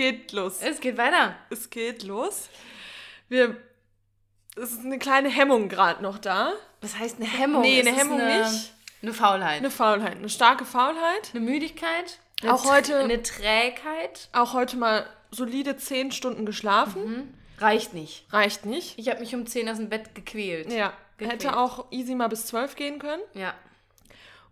geht los. Es geht weiter. Es geht los. Wir. Es ist eine kleine Hemmung gerade noch da. Was heißt eine Hemmung? Nee, eine Hemmung eine, nicht. Eine Faulheit. Eine Faulheit, eine starke Faulheit. Eine Müdigkeit. Auch Eine heute- Tr- Eine Trägheit. Auch heute mal solide zehn Stunden geschlafen. Mhm. Reicht nicht. Reicht nicht. Ich habe mich um 10 aus dem Bett gequält. Ja. Gequält. Hätte auch easy mal bis zwölf gehen können. Ja.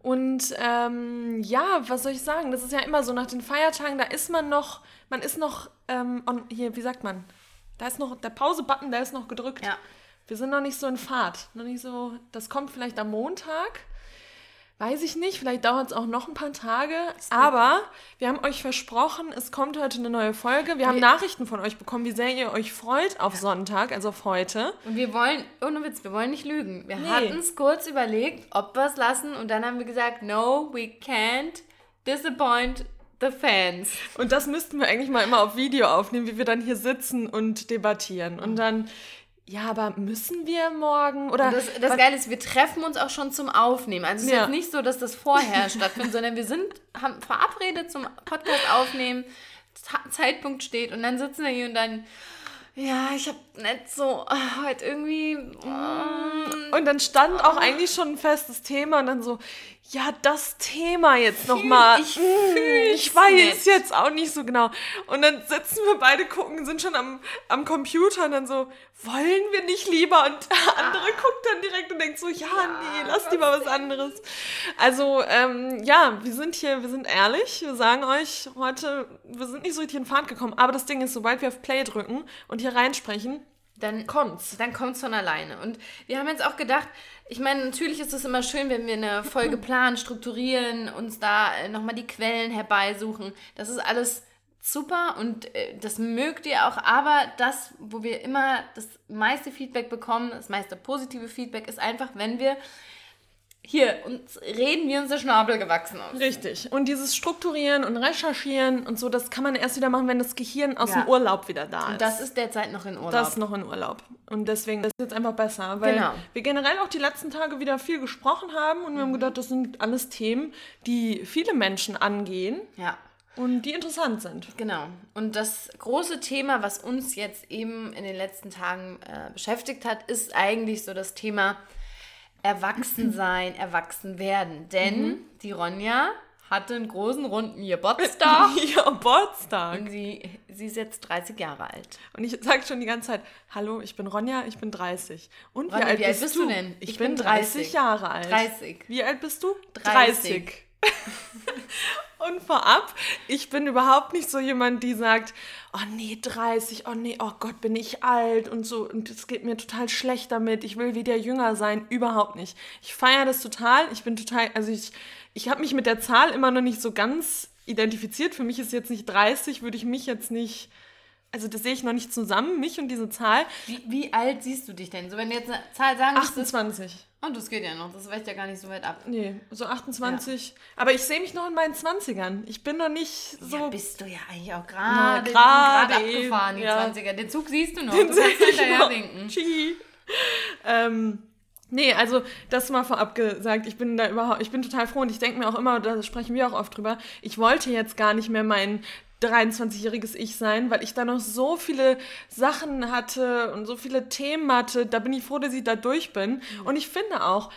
Und ähm, ja, was soll ich sagen? Das ist ja immer so nach den Feiertagen, da ist man noch, man ist noch, ähm, on, hier, wie sagt man? Da ist noch, der Pause-Button, der ist noch gedrückt. Ja. Wir sind noch nicht so in Fahrt. Noch nicht so, das kommt vielleicht am Montag. Weiß ich nicht, vielleicht dauert es auch noch ein paar Tage. Aber wir haben euch versprochen, es kommt heute eine neue Folge. Wir haben Wir- Nachrichten von euch bekommen, wie sehr ihr euch freut auf Sonntag, also auf heute. Und wir wollen, ohne Witz, wir wollen nicht lügen. Wir Nee. hatten es kurz überlegt, ob wir es lassen und dann haben wir gesagt, no, we can't disappoint the fans. Und das müssten wir eigentlich mal immer auf Video aufnehmen, wie wir dann hier sitzen und debattieren. Und dann, ja, aber müssen wir morgen? Oder Und das, das Geile ist, wir treffen uns auch schon zum Aufnehmen. Also es ist Ja. jetzt nicht so, dass das vorher stattfindet, sondern wir sind haben verabredet zum Podcast aufnehmen, Zeitpunkt steht und dann sitzen wir hier und dann, ja, ich habe nicht so ah, heute irgendwie. mm, Und dann stand auch eigentlich schon ein festes Thema und dann so, ja, das Thema jetzt nochmal. ich fühl's Ich weiß nicht. jetzt auch nicht so genau. Und dann sitzen wir beide gucken, sind schon am, am Computer und dann so, wollen wir nicht lieber? Und der andere guckt dann direkt und denkt so, ja, nee, lass lieber was anderes. Also, ähm, ja, wir sind hier, wir sind ehrlich. Wir sagen euch heute, wir sind nicht so richtig in Fahrt gekommen. Aber das Ding ist, sobald wir auf Play drücken und hier reinsprechen, dann kommt's. Dann kommt es von alleine. Und wir haben jetzt auch gedacht, ich meine, natürlich ist es immer schön, wenn wir eine Folge planen, strukturieren, uns da äh, nochmal die Quellen herbeisuchen. Das ist alles super und äh, das mögt ihr auch. Aber das, wo wir immer das meiste Feedback bekommen, das meiste positive Feedback, ist einfach, wenn wir hier uns reden, wie unser Schnabel gewachsen ist. Richtig. Und dieses Strukturieren und Recherchieren und so, das kann man erst wieder machen, wenn das Gehirn aus Ja. dem Urlaub wieder da ist. Und das ist derzeit noch in Urlaub. Das ist noch in Urlaub. Und deswegen ist es jetzt einfach besser, weil Genau. wir generell auch die letzten Tage wieder viel gesprochen haben und wir haben gedacht, das sind alles Themen, die viele Menschen angehen ja. und die interessant sind. Genau. Und das große Thema, was uns jetzt eben in den letzten Tagen äh, beschäftigt hat, ist eigentlich so das Thema Erwachsensein, Erwachsenwerden. Denn die Ronja hatte einen großen runden Geburtstag. Ja, Geburtstag. Und sie, sie ist jetzt 30 Jahre alt. Und ich sage schon die ganze Zeit, hallo, ich bin Ronja, ich bin 30. Und Ronja, wie alt bist du denn? Ich, Ich bin bin 30 30. Jahre alt. 30. Wie alt bist du? 30. Und vorab, ich bin überhaupt nicht so jemand, die sagt, oh nee, 30, oh nee, oh Gott, bin ich alt und so. Und es geht mir total schlecht damit. Ich will wieder jünger sein. Überhaupt nicht. Ich feiere das total. Ich bin total, also ich, ich habe mich mit der Zahl immer noch nicht so ganz identifiziert. Für mich ist jetzt nicht 30, würde ich mich jetzt nicht, also das sehe ich noch nicht zusammen, mich und diese Zahl. Wie, wie alt siehst du dich denn? So, wenn du jetzt eine Zahl sagen müsstest. 28. Und das geht ja noch, das weicht ja gar nicht so weit ab. Nee, so 28. Aber ich sehe mich noch in meinen 20ern. Ich bin noch nicht so. Ja, bist du ja eigentlich auch gerade abgefahren, die ja. 20er. Den Zug siehst du noch, Den du kannst ich hinterher winken. Ähm, nee, also das mal vorab gesagt, ich bin da überhaupt, ich bin total froh und ich denke mir auch immer, da sprechen wir auch oft drüber, ich wollte jetzt gar nicht mehr mein 23-jähriges Ich sein, weil ich da noch so viele Sachen hatte und so viele Themen hatte, da bin ich froh, dass ich da durch bin. Und ich finde auch,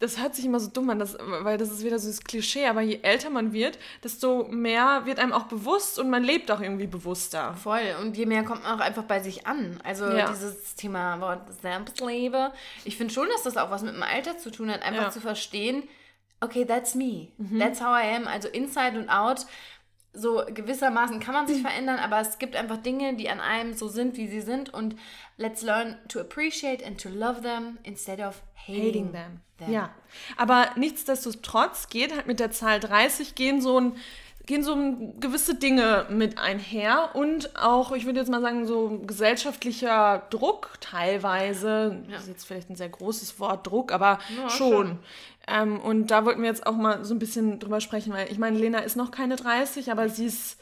das hört sich immer so dumm an, das, weil das ist wieder so das Klischee, aber je älter man wird, desto mehr wird einem auch bewusst und man lebt auch irgendwie bewusster. Voll. Und je mehr kommt man auch einfach bei sich an. Also Ja. dieses Thema Wort Selbstliebe. Ich finde schon, dass das auch was mit dem Alter zu tun hat, einfach Ja. zu verstehen, okay, that's me. That's how I am. Also inside und out. So gewissermaßen kann man sich verändern, aber es gibt einfach Dinge, die an einem so sind, wie sie sind. Und let's learn to appreciate and to love them instead of hating, hating them. Ja, aber nichtsdestotrotz geht halt mit der Zahl 30 gehen so ein gehen so gewisse Dinge mit einher und auch, ich würde jetzt mal sagen, so gesellschaftlicher Druck teilweise, das ist jetzt vielleicht ein sehr großes Wort, Druck, aber Ja, schon. schon. Ähm, und da wollten wir jetzt auch mal so ein bisschen drüber sprechen, weil ich meine, Lena ist noch keine 30, aber sie ist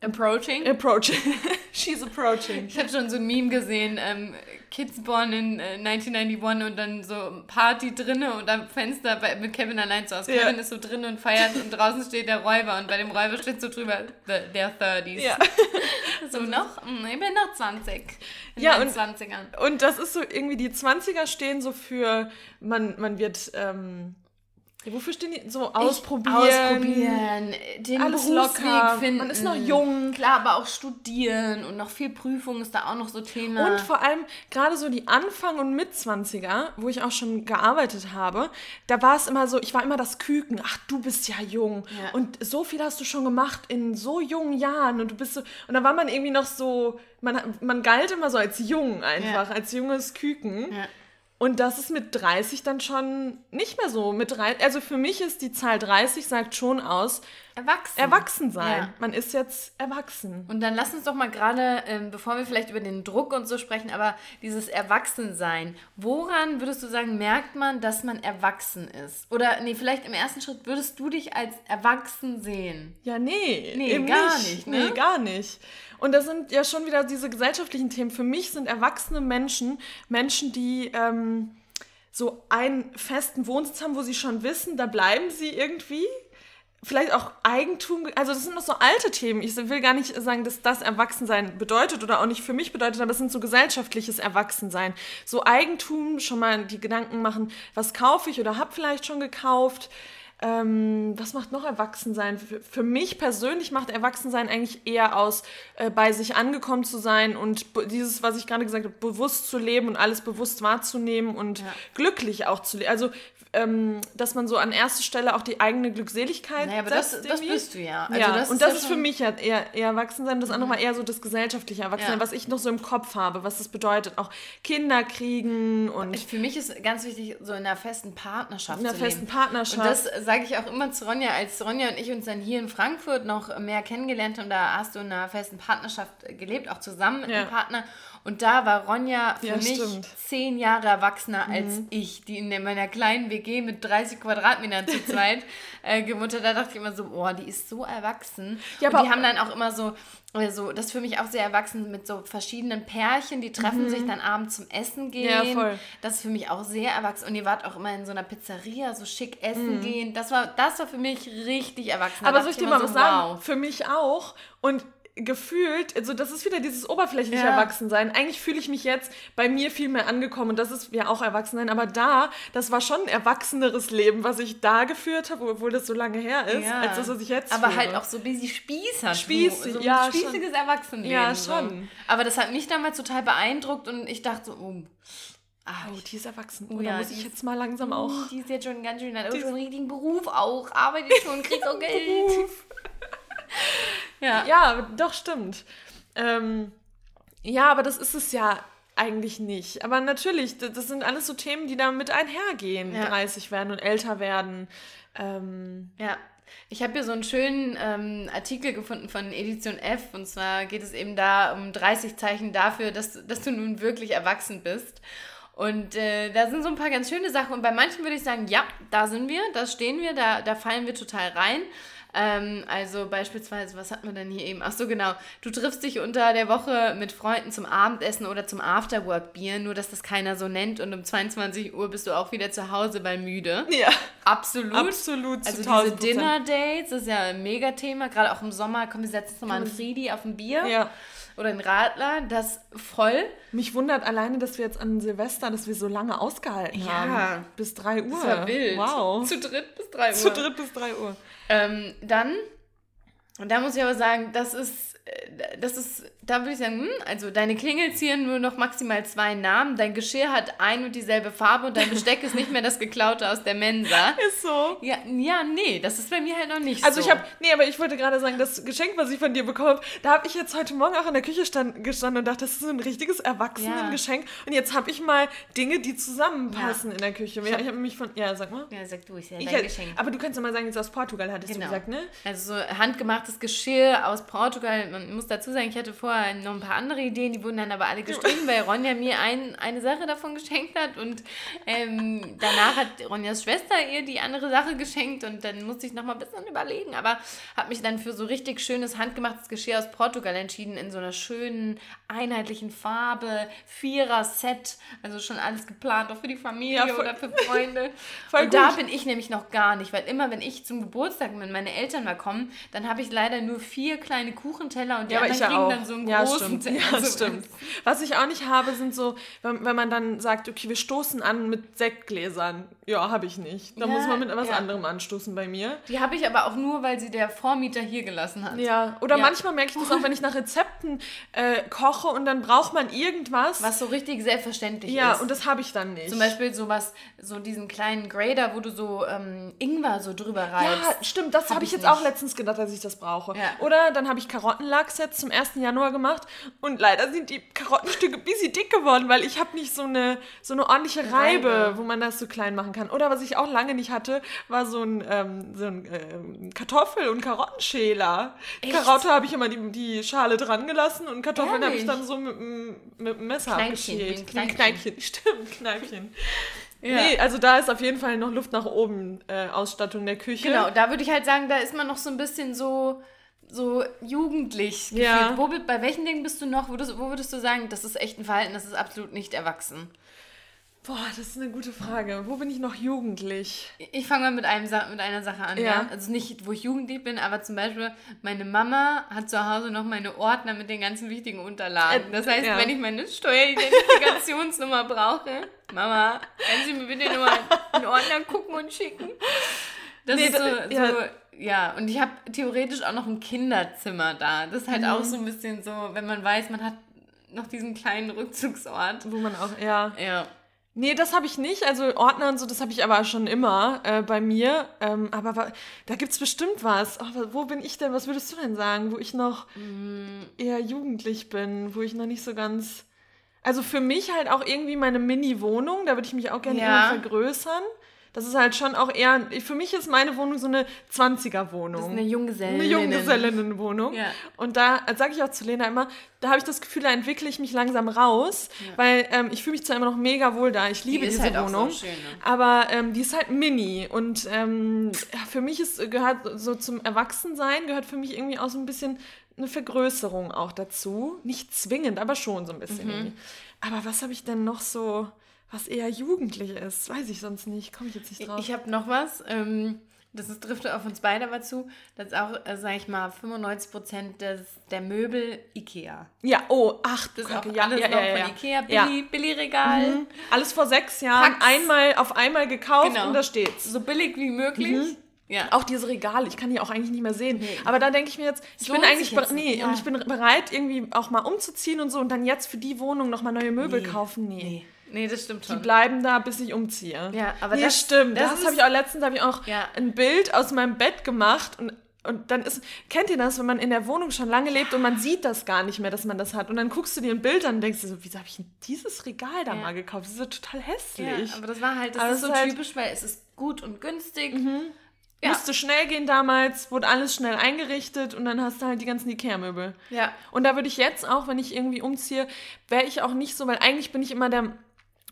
Approaching. approaching. She's approaching. Ich habe schon so ein Meme gesehen, ähm, Kids Born in äh, 1991 und dann so Party drinnen und am Fenster bei, mit Kevin allein zu Hause. Ja. Kevin ist so drin und feiert und draußen steht der Räuber und bei dem Räuber steht so drüber, the, der 30s. Ja. So noch? Hm, Ich bin noch 20. In Ja, und- 20ern. Und das ist so irgendwie, die 20er stehen so für, man, man wird, ähm, wofür stehen die? So ausprobieren. Ausprobieren, den Alles Berufsweg locker. finden. Man ist noch jung. Klar, aber auch studieren und noch viel Prüfung ist da auch noch so Thema. Und vor allem gerade so die Anfang- und Mitzwanziger, wo ich auch schon gearbeitet habe, da war es immer so, ich war immer das Küken. Ach, du bist ja jung. Ja. Und so viel hast du schon gemacht in so jungen Jahren. Und du bist so, und da war man irgendwie noch so, man, man galt immer so als jung einfach, Ja. als junges Küken. Ja. Und das ist mit 30 dann schon nicht mehr so. Mit drei, also für mich ist die Zahl 30, sagt schon aus, Erwachsen. erwachsen sein. Ja. Man ist jetzt erwachsen. Und dann lass uns doch mal gerade, ähm, bevor wir vielleicht über den Druck und so sprechen, aber dieses Erwachsensein. Woran würdest du sagen, merkt man, dass man erwachsen ist? Oder nee, vielleicht im ersten Schritt würdest du dich als erwachsen sehen? Ja, nee. Nee, eben gar nicht, ne? Nee, gar nicht. Und das sind ja schon wieder diese gesellschaftlichen Themen. Für mich sind erwachsene Menschen Menschen, die ähm, so einen festen Wohnsitz haben, wo sie schon wissen, da bleiben sie irgendwie. Vielleicht auch Eigentum, also das sind noch so alte Themen. Ich will gar nicht sagen, dass das Erwachsensein bedeutet oder auch nicht für mich bedeutet, aber es sind so gesellschaftliches Erwachsensein. So Eigentum, schon mal die Gedanken machen, was kaufe ich oder habe vielleicht schon gekauft. Ähm, was macht noch Erwachsensein? Für, für mich persönlich macht Erwachsensein eigentlich eher aus, äh, bei sich angekommen zu sein und dieses, was ich gerade gesagt habe, bewusst zu leben und alles bewusst wahrzunehmen und Ja. glücklich auch zu leben. Also, ähm, dass man so an erster Stelle auch die eigene Glückseligkeit Naja, aber das, setzt das irgendwie. bist du ja. Also ja, das und das ja ist für Mhm. mich ja eher, eher Erwachsensein. Das andere war eher so das gesellschaftliche Erwachsensein, Ja. was ich noch so im Kopf habe, was das bedeutet. Auch Kinder kriegen und Für mich ist ganz wichtig, so in einer festen Partnerschaft in einer festen leben. Partnerschaft. Und das sage ich auch immer zu Ronja, als Ronja und ich uns dann hier in Frankfurt noch mehr kennengelernt haben, da hast du in einer festen Partnerschaft gelebt, auch zusammen mit Ja. einem Partner. Und da war Ronja für Ja, mich stimmt. Mhm. zehn Jahre erwachsener als ich, die in meiner kleinen WG mit 30 Quadratmetern zu zweit äh, gewohnt hat. Da dachte ich immer so, boah, die ist so erwachsen. Ja, und aber die haben dann auch immer so, äh, so, das ist für mich auch sehr erwachsen mit so verschiedenen Pärchen, die treffen sich dann abends zum Essen gehen. Mhm. Ja, voll. Das ist für mich auch sehr erwachsen. Und ihr wart auch immer in so einer Pizzeria, so schick essen Mhm. gehen. Das war, das war für mich richtig erwachsen. Aber soll ich dir immer mal was so, sagen? Wow. Für mich auch. Und gefühlt, also das ist wieder dieses oberflächliche Ja. Erwachsensein. Eigentlich fühle ich mich jetzt bei mir viel mehr angekommen und das ist ja auch Erwachsensein. Aber da, das war schon ein erwachseneres Leben, was ich da geführt habe, obwohl das so lange her ist, Ja. als das, was ich jetzt Aber führe. halt auch so ein bisschen Spießer. Spießig, so ein ja, spießiges Erwachsenenleben. Ja, So. schon. Aber das hat mich damals total beeindruckt und ich dachte so, oh, ah, Oh, die ist erwachsen. Oh Oh, da ja, muss ich jetzt mal langsam auch. die ist jetzt schon ganz schön, hat auch schon einen richtigen Beruf auch, arbeitet schon, kriegt auch Geld. Ja. Ja, doch, stimmt. Ähm, ja, aber das ist es ja eigentlich nicht. Aber natürlich, das sind alles so Themen, die da mit einhergehen. Ja. 30 werden und älter werden. Ähm, Ja, ich habe hier so einen schönen ähm, Artikel gefunden von Edition F und zwar geht es eben da um 30 Zeichen dafür, dass, dass du nun wirklich erwachsen bist. Und äh, da sind so ein paar ganz schöne Sachen und bei manchen würde ich sagen, ja, da sind wir, da stehen wir, da, da fallen wir total rein. Ähm, also beispielsweise, was hatten wir denn hier eben? Ach so, genau. Du triffst dich unter der Woche mit Freunden zum Abendessen oder zum Afterwork-Bier, nur dass das keiner so nennt und um 22 Uhr bist du auch wieder zu Hause, weil müde. ja, Absolut. absolut. Also zu diese 1000 Prozent. Dinner-Dates ist ja ein Megathema, gerade auch im Sommer. Komm, wir setzen uns nochmal einen Friedi auf ein Bier Ja. Oder einen Radler, das voll. Mich wundert alleine, dass wir jetzt an Silvester, dass wir so lange ausgehalten Ja. haben. Bis 3 Uhr. Das war wild. Wow. Zu dritt bis drei Uhr. Zu dritt bis 3 Uhr. Ähm, dann, und da muss ich aber sagen, das ist, äh, das ist, da würde ich sagen, hm, also deine Klingel ziehen nur noch maximal zwei Namen, dein Geschirr hat ein und dieselbe Farbe und dein Besteck ist nicht mehr das geklaute aus der Mensa. Ist so. Ja, ja, nee, das ist bei mir halt noch nicht Also so. ich habe, nee, aber ich wollte gerade sagen, das Geschenk, was ich von dir bekommen habe, da habe ich jetzt heute Morgen auch in der Küche stand, gestanden und dachte, das ist so ein richtiges Erwachsenengeschenk. Und jetzt habe ich mal Dinge, die zusammenpassen in der Küche. Ja, ich habe mich von, ja, sag mal. Ja, sag du, ist ja Ich dein hätte- Geschenk. aber du kannst ja mal sagen, jetzt aus Portugal hattest Genau. du gesagt, ne? Also so handgemacht handgemachtes Geschirr aus Portugal. Man muss dazu sagen, ich hatte vorher noch ein paar andere Ideen, die wurden dann aber alle gestrichen, weil Ronja mir ein, eine Sache davon geschenkt hat und ähm, danach hat Ronjas Schwester ihr die andere Sache geschenkt und dann musste ich noch mal ein bisschen überlegen, aber habe mich dann für so richtig schönes handgemachtes Geschirr aus Portugal entschieden, in so einer schönen, einheitlichen Farbe, Vierer-Set, also schon alles geplant, auch für die Familie ja, oder für Freunde. und gut. da bin ich nämlich noch gar nicht, weil immer, wenn ich zum Geburtstag, wenn meine Eltern mal kommen, dann habe ich leider nur vier kleine Kuchenteller und die ja, anderen kriegen auch. dann so einen ja, großen stimmt. Teller. Ja, stimmt. Was ich auch nicht habe, sind so, wenn, wenn man dann sagt, okay, wir stoßen an mit Sektgläsern. Ja, habe ich nicht. Da ja, muss man mit etwas anderem anstoßen bei mir. Die habe ich aber auch nur, weil sie der Vormieter hier gelassen hat. Ja, oder manchmal merke ich das auch, wenn ich nach Rezepten äh, koche und dann braucht man irgendwas. Was so richtig selbstverständlich ja, ist. Ja, und das habe ich dann nicht. Zum Beispiel sowas, so diesen kleinen Grader, wo du so ähm, Ingwer so drüber reibst. Ja, stimmt, das habe hab ich jetzt nicht. auch letztens gedacht, dass ich das brauche. Ja. Oder dann habe ich Karottenlachs jetzt zum 1. Januar gemacht und leider sind die Karottenstücke ein bisschen dick geworden, weil ich habe nicht so eine, so eine ordentliche Reibe, Reibe, wo man das so klein machen kann. Oder was ich auch lange nicht hatte, war so ein, ähm, so ein äh, Kartoffel- und Karottenschäler. Echt? Karotte habe ich immer die, die Schale dran gelassen und Kartoffeln habe ich dann so mit, mit dem Messer Kneipchen, abgeschält. Kneipchen. Kneipchen, stimmt, Kneipchen. Ja. Nee, also da ist auf jeden Fall noch Luft nach oben, äh, Ausstattung der Küche. Genau, da würde ich halt sagen, da ist man noch so ein bisschen so, so jugendlich gefühlt. Ja. Wo, bei welchen Dingen bist du noch, wo, du, wo würdest du sagen, das ist echt ein Verhalten, das ist absolut nicht erwachsen? Boah, das ist eine gute Frage. Wo bin ich noch jugendlich? Ich fange mal mit, einem, mit einer Sache an. Ja. ja. Also nicht, wo ich jugendlich bin, aber zum Beispiel, meine Mama hat zu Hause noch meine Ordner mit den ganzen wichtigen Unterlagen. Das heißt, ja. wenn ich meine Steueridentifikationsnummer brauche, Mama, können Sie mir bitte nur einen Ordner gucken und schicken? Das nee, ist so, ja. so ja, und ich habe theoretisch auch noch ein Kinderzimmer da. Das ist halt mhm. auch so ein bisschen so, wenn man weiß, man hat noch diesen kleinen Rückzugsort. Wo man auch, ja. Ja. Nee, das habe ich nicht. Also Ordner und so, das habe ich aber schon immer äh, bei mir. Ähm, aber da gibt es bestimmt was. Oh, wo bin ich denn? Was würdest du denn sagen, wo ich noch mm. eher jugendlich bin, wo ich noch nicht so ganz. Also für mich halt auch irgendwie meine Mini-Wohnung, da würde ich mich auch gerne ja. vergrößern. Das ist halt schon auch eher, für mich ist meine Wohnung so eine 20er-Wohnung. Das ist eine Junggesellen. Eine Junggesellinnenwohnung. Ja. Und da sage ich auch zu Lena immer, da habe ich das Gefühl, da entwickle ich mich langsam raus, ja. weil ähm, ich fühle mich zwar immer noch mega wohl da, ich liebe die diese halt Wohnung, so schön, ne? aber ähm, die ist halt mini und ähm, für mich ist, gehört so zum Erwachsensein, gehört für mich irgendwie auch so ein bisschen eine Vergrößerung auch dazu. Nicht zwingend, aber schon so ein bisschen. Mhm. Aber was habe ich denn noch so was eher jugendlich ist. Weiß ich sonst nicht. Komme ich jetzt nicht drauf. Ich habe noch was. Ähm, das ist, trifft auf uns beide aber zu. Das ist auch, äh, sag ich mal, 95 Prozent der Möbel Ikea. Ja, oh, ach, das ist auch ja, alles ja, noch ja, von Ikea. Billy, Billy Regal. Mhm. Alles vor sechs Jahren. Pax. Einmal auf einmal gekauft genau. und da steht's. So billig wie möglich. Mhm. Ja. Auch diese Regale, ich kann die auch eigentlich nicht mehr sehen. Nee. Aber da denke ich mir jetzt, ich bin eigentlich jetzt nee, ja. und ich bin bereit, irgendwie auch mal umzuziehen und so und dann jetzt für die Wohnung nochmal neue Möbel nee. kaufen. Nee. nee. Nee, das stimmt schon. Die bleiben da, bis ich umziehe. Ja, aber nee, das stimmt. Das, das habe ich auch letztens habe ich auch ja. ein Bild aus meinem Bett gemacht und und dann ist, kennt ihr das, wenn man in der Wohnung schon lange lebt und man sieht das gar nicht mehr, dass man das hat. Und dann guckst du dir ein Bild an und denkst dir so, wieso habe ich dieses Regal da ja. mal gekauft? Das ist ja total hässlich. Ja, aber das war halt, das aber ist so halt typisch, weil es ist gut und günstig. Mhm. Ja. Musste schnell gehen damals, wurde alles schnell eingerichtet und dann hast du halt die ganzen Ikea-Möbel. Ja. Und da würde ich jetzt auch, wenn ich irgendwie umziehe, wäre ich auch nicht so, weil eigentlich bin ich immer der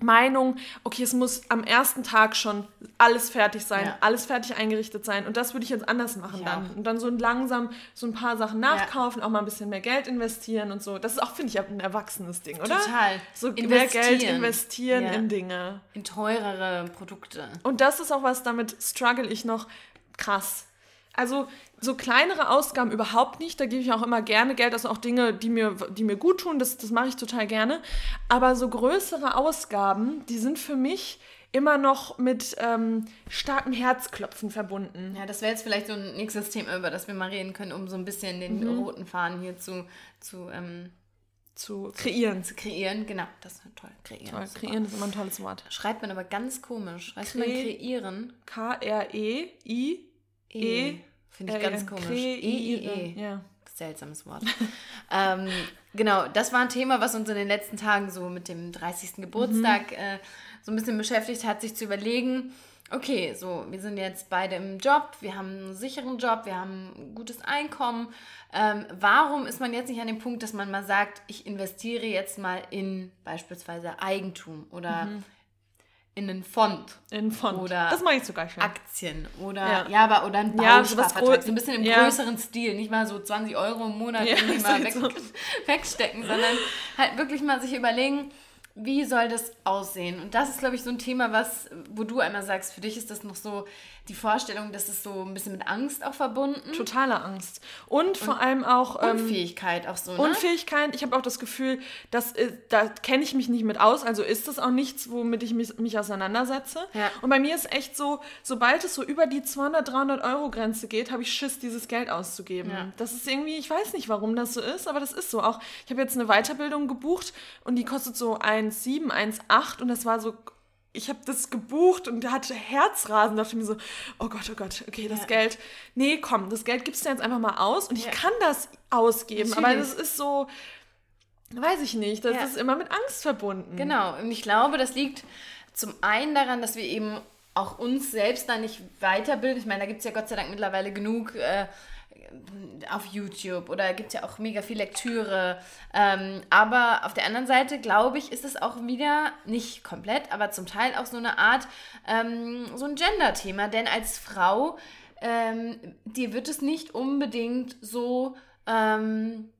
Meinung, okay, es muss am ersten Tag schon alles fertig sein, ja. alles fertig eingerichtet sein. Und das würde ich jetzt anders machen ich dann. Auch. Und dann so langsam so ein paar Sachen nachkaufen, ja. auch mal ein bisschen mehr Geld investieren und so. Das ist auch, finde ich, ein erwachsenes Ding, oder? Total. So mehr Geld investieren ja. in Dinge. In teurere Produkte. Und das ist auch was, damit struggle ich noch krass. Also so kleinere Ausgaben überhaupt nicht. Da gebe ich auch immer gerne Geld. Das sind auch Dinge, die mir, die mir gut tun. Das, das mache ich total gerne. Aber so größere Ausgaben, die sind für mich immer noch mit ähm, starkem Herzklopfen verbunden. Ja, das wäre jetzt vielleicht so ein nächstes Thema, über das wir mal reden können, um so ein bisschen den mhm. roten Faden hier zu, zu, ähm, zu kreieren. Zu kreieren, genau. Das ist toll. Kreieren. Toll. Kreieren ist immer ein tolles Wort. Schreibt man aber ganz komisch. Schreibt Kre man kreieren. K-R-E-I. E. Finde ich äh, ganz komisch. E-I-E. Ja. Seltsames Wort. ähm, genau, das war ein Thema, was uns in den letzten Tagen so mit dem 30. Geburtstag mhm. äh, so ein bisschen beschäftigt hat, sich zu überlegen, okay, so, wir sind jetzt beide im Job, wir haben einen sicheren Job, wir haben ein gutes Einkommen. Ähm, warum ist man jetzt nicht an dem Punkt, dass man mal sagt, ich investiere jetzt mal in beispielsweise Eigentum oder mhm. In einen Fond? In einen Fond. Oder das mache ich sogar schon. Aktien oder ja, ja aber oder ein. Ja, so ein bisschen im ja. größeren Stil. Nicht mal so 20 Euro im Monat ja, irgendwie mal weg, so. wegstecken, sondern halt wirklich mal sich überlegen, wie soll das aussehen? Und das ist, glaube ich, so ein Thema, was, wo du einmal sagst, für dich ist das noch so die Vorstellung, dass es so ein bisschen mit Angst auch verbunden. Totale Angst. Und, und vor allem auch. Ähm, Unfähigkeit auch so. Ne? Unfähigkeit. Ich habe auch das Gefühl, dass, äh, da kenne ich mich nicht mit aus, also ist das auch nichts, womit ich mich, mich auseinandersetze. Ja. Und bei mir ist echt so, sobald es so über die 200, 300 Euro Grenze geht, habe ich Schiss, dieses Geld auszugeben. Ja. Das ist irgendwie, ich weiß nicht, warum das so ist, aber das ist so. Auch ich habe jetzt eine Weiterbildung gebucht und die kostet so 1,7, 1,8 und das war so ich habe das gebucht und hatte Herzrasen, dachte mir so, oh Gott, oh Gott, okay, das ja. Geld, nee, komm, das Geld gibst du jetzt einfach mal aus und ich kann das ausgeben, Natürlich. aber das ist so, weiß ich nicht, das ja. ist immer mit Angst verbunden. Genau, und ich glaube, das liegt zum einen daran, dass wir eben auch uns selbst da nicht weiterbilden. Ich meine, da gibt es ja Gott sei Dank mittlerweile genug äh, auf YouTube oder gibt ja auch mega viel Lektüre. Ähm, aber auf der anderen Seite, glaube ich, ist es auch wieder nicht komplett, aber zum Teil auch so eine Art, ähm, so ein Gender-Thema. Denn als Frau, ähm, dir wird es nicht unbedingt so ähm,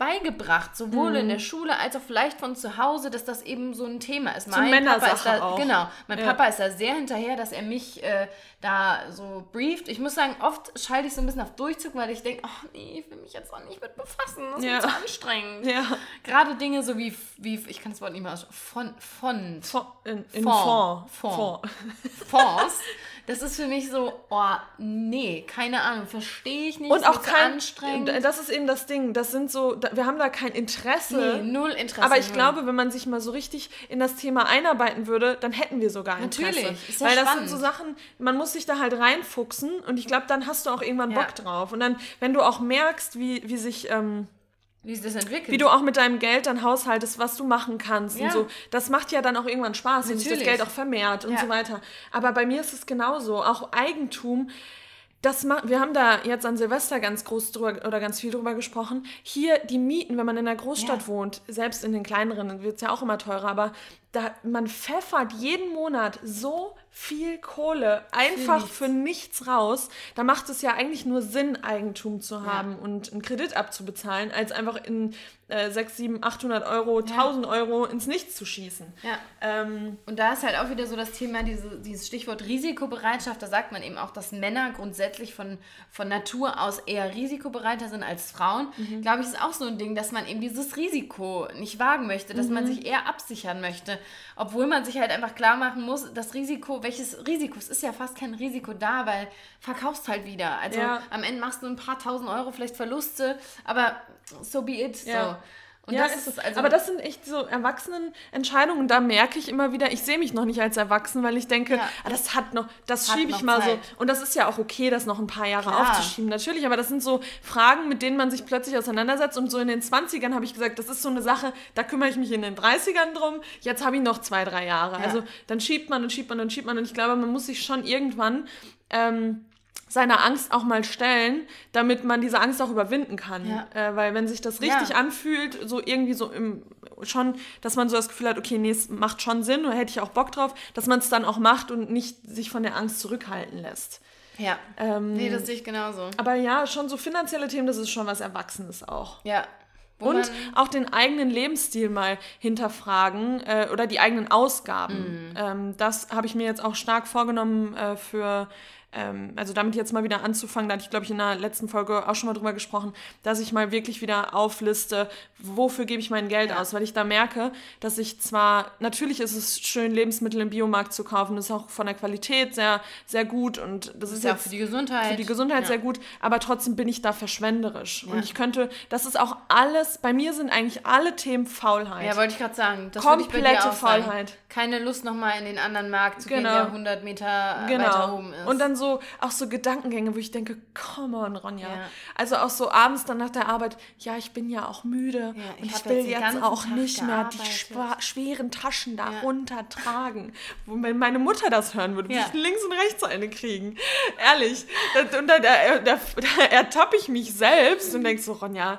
beigebracht, sowohl mhm. in der Schule als auch vielleicht von zu Hause, dass das eben so ein Thema ist. Mein Papa ist da, auch. genau, mein ja. Papa ist da sehr hinterher, dass er mich äh, da so brieft. Ich muss sagen, oft schalte ich so ein bisschen auf Durchzug, weil ich denke, oh nee, ich will mich jetzt auch nicht mit befassen, das ja. ist mir zu anstrengend. Ja. Gerade Dinge so wie, wie, ich kann das Wort nicht mehr aussprechen, Fond, Fond, Fond, in, in Fond, Fond, Fond. Fonds. Das ist für mich so, oh, nee, keine Ahnung, verstehe ich nicht. Und auch kein, anstrengend. Das ist eben das Ding. Das sind so, wir haben da kein Interesse. Nee, null Interesse. Aber ich null. glaube, wenn man sich mal so richtig in das Thema einarbeiten würde, dann hätten wir sogar Interesse. Natürlich. Ist ja Weil das spannend. sind so Sachen, man muss sich da halt reinfuchsen und ich glaube, dann hast du auch irgendwann Bock ja. drauf. Und dann, wenn du auch merkst, wie, wie sich. Ähm, wie sich das entwickelt. Wie du auch mit deinem Geld dann haushaltest, was du machen kannst ja. und so. Das macht ja dann auch irgendwann Spaß, wenn sich das Geld auch vermehrt und ja. so weiter. Aber bei mir ist es genauso. Auch Eigentum. Das macht, wir haben da jetzt an Silvester ganz groß drüber oder ganz viel drüber gesprochen. Hier die Mieten, wenn man in der Großstadt ja. wohnt, selbst in den kleineren wird es ja auch immer teurer, aber da, man pfeffert jeden Monat so viel Kohle einfach für nichts. raus. Da macht es ja eigentlich nur Sinn, Eigentum zu haben ja. und einen Kredit abzubezahlen, als einfach in äh, 6, 7, 800 Euro, ja. 1000 Euro ins Nichts zu schießen. Ja. Ähm, und da ist halt auch wieder so das Thema, diese, dieses Stichwort Risikobereitschaft. Da sagt man eben auch, dass Männer grundsätzlich von, von Natur aus eher risikobereiter sind als Frauen. Mhm. Glaube ich, ist auch so ein Ding, dass man eben dieses Risiko nicht wagen möchte, dass mhm. man sich eher absichern möchte. Obwohl man sich halt einfach klar machen muss, das Risiko, welches Risiko, es ist ja fast kein Risiko da, weil verkaufst halt wieder. Also ja. am Ende machst du ein paar tausend Euro vielleicht Verluste, aber so be it. Ja. So. Und ja, das ist es. Also aber das sind echt so Erwachsenenentscheidungen. Da merke ich immer wieder, ich sehe mich noch nicht als erwachsen, weil ich denke, ja. ah, das hat noch, das schiebe ich mal Zeit. so. Und das ist ja auch okay, das noch ein paar Jahre Klar. aufzuschieben. Natürlich, aber das sind so Fragen, mit denen man sich plötzlich auseinandersetzt. Und so in den 20ern habe ich gesagt, das ist so eine Sache, da kümmere ich mich in den 30ern drum. Jetzt habe ich noch zwei, drei Jahre. Ja. Also dann schiebt man und schiebt man und schiebt man. Und ich glaube, man muss sich schon irgendwann. Ähm, seiner Angst auch mal stellen, damit man diese Angst auch überwinden kann. Ja. Äh, weil wenn sich das richtig ja. anfühlt, so irgendwie so im schon, dass man so das Gefühl hat, okay, nee, es macht schon Sinn oder hätte ich auch Bock drauf, dass man es dann auch macht und nicht sich von der Angst zurückhalten lässt. Ja. Ähm, nee, das sehe ich genauso. Aber ja, schon so finanzielle Themen, das ist schon was Erwachsenes auch. Ja. Und auch den eigenen Lebensstil mal hinterfragen äh, oder die eigenen Ausgaben. Mhm. Ähm, das habe ich mir jetzt auch stark vorgenommen äh, für ähm, also damit jetzt mal wieder anzufangen, da hatte ich, glaube ich, in der letzten Folge auch schon mal drüber gesprochen, dass ich mal wirklich wieder aufliste, wofür gebe ich mein Geld ja. aus, weil ich da merke, dass ich zwar, natürlich ist es schön, Lebensmittel im Biomarkt zu kaufen, das ist auch von der Qualität sehr, sehr gut und das, das ist ja für die Gesundheit. Für die Gesundheit ja. sehr gut, aber trotzdem bin ich da verschwenderisch. Ja. Und ich könnte, das ist auch alles, bei mir sind eigentlich alle Themen Faulheit. Ja, wollte ich gerade sagen. Das Komplette Faulheit. Keine Lust nochmal in den anderen Markt zu genau. gehen, der 100 Meter genau. weiter oben ist. Und dann so auch so Gedankengänge, wo ich denke, come on, Ronja. Ja. Also auch so abends dann nach der Arbeit, ja, ich bin ja auch müde ja, ich und ich will jetzt, jetzt auch Tag nicht mehr die schweren Taschen da ja. runtertragen. Wenn meine Mutter das hören würde, würde ich links und rechts eine kriegen. Ehrlich. Und da, da, da, da ertappe ich mich selbst und denke so, Ronja,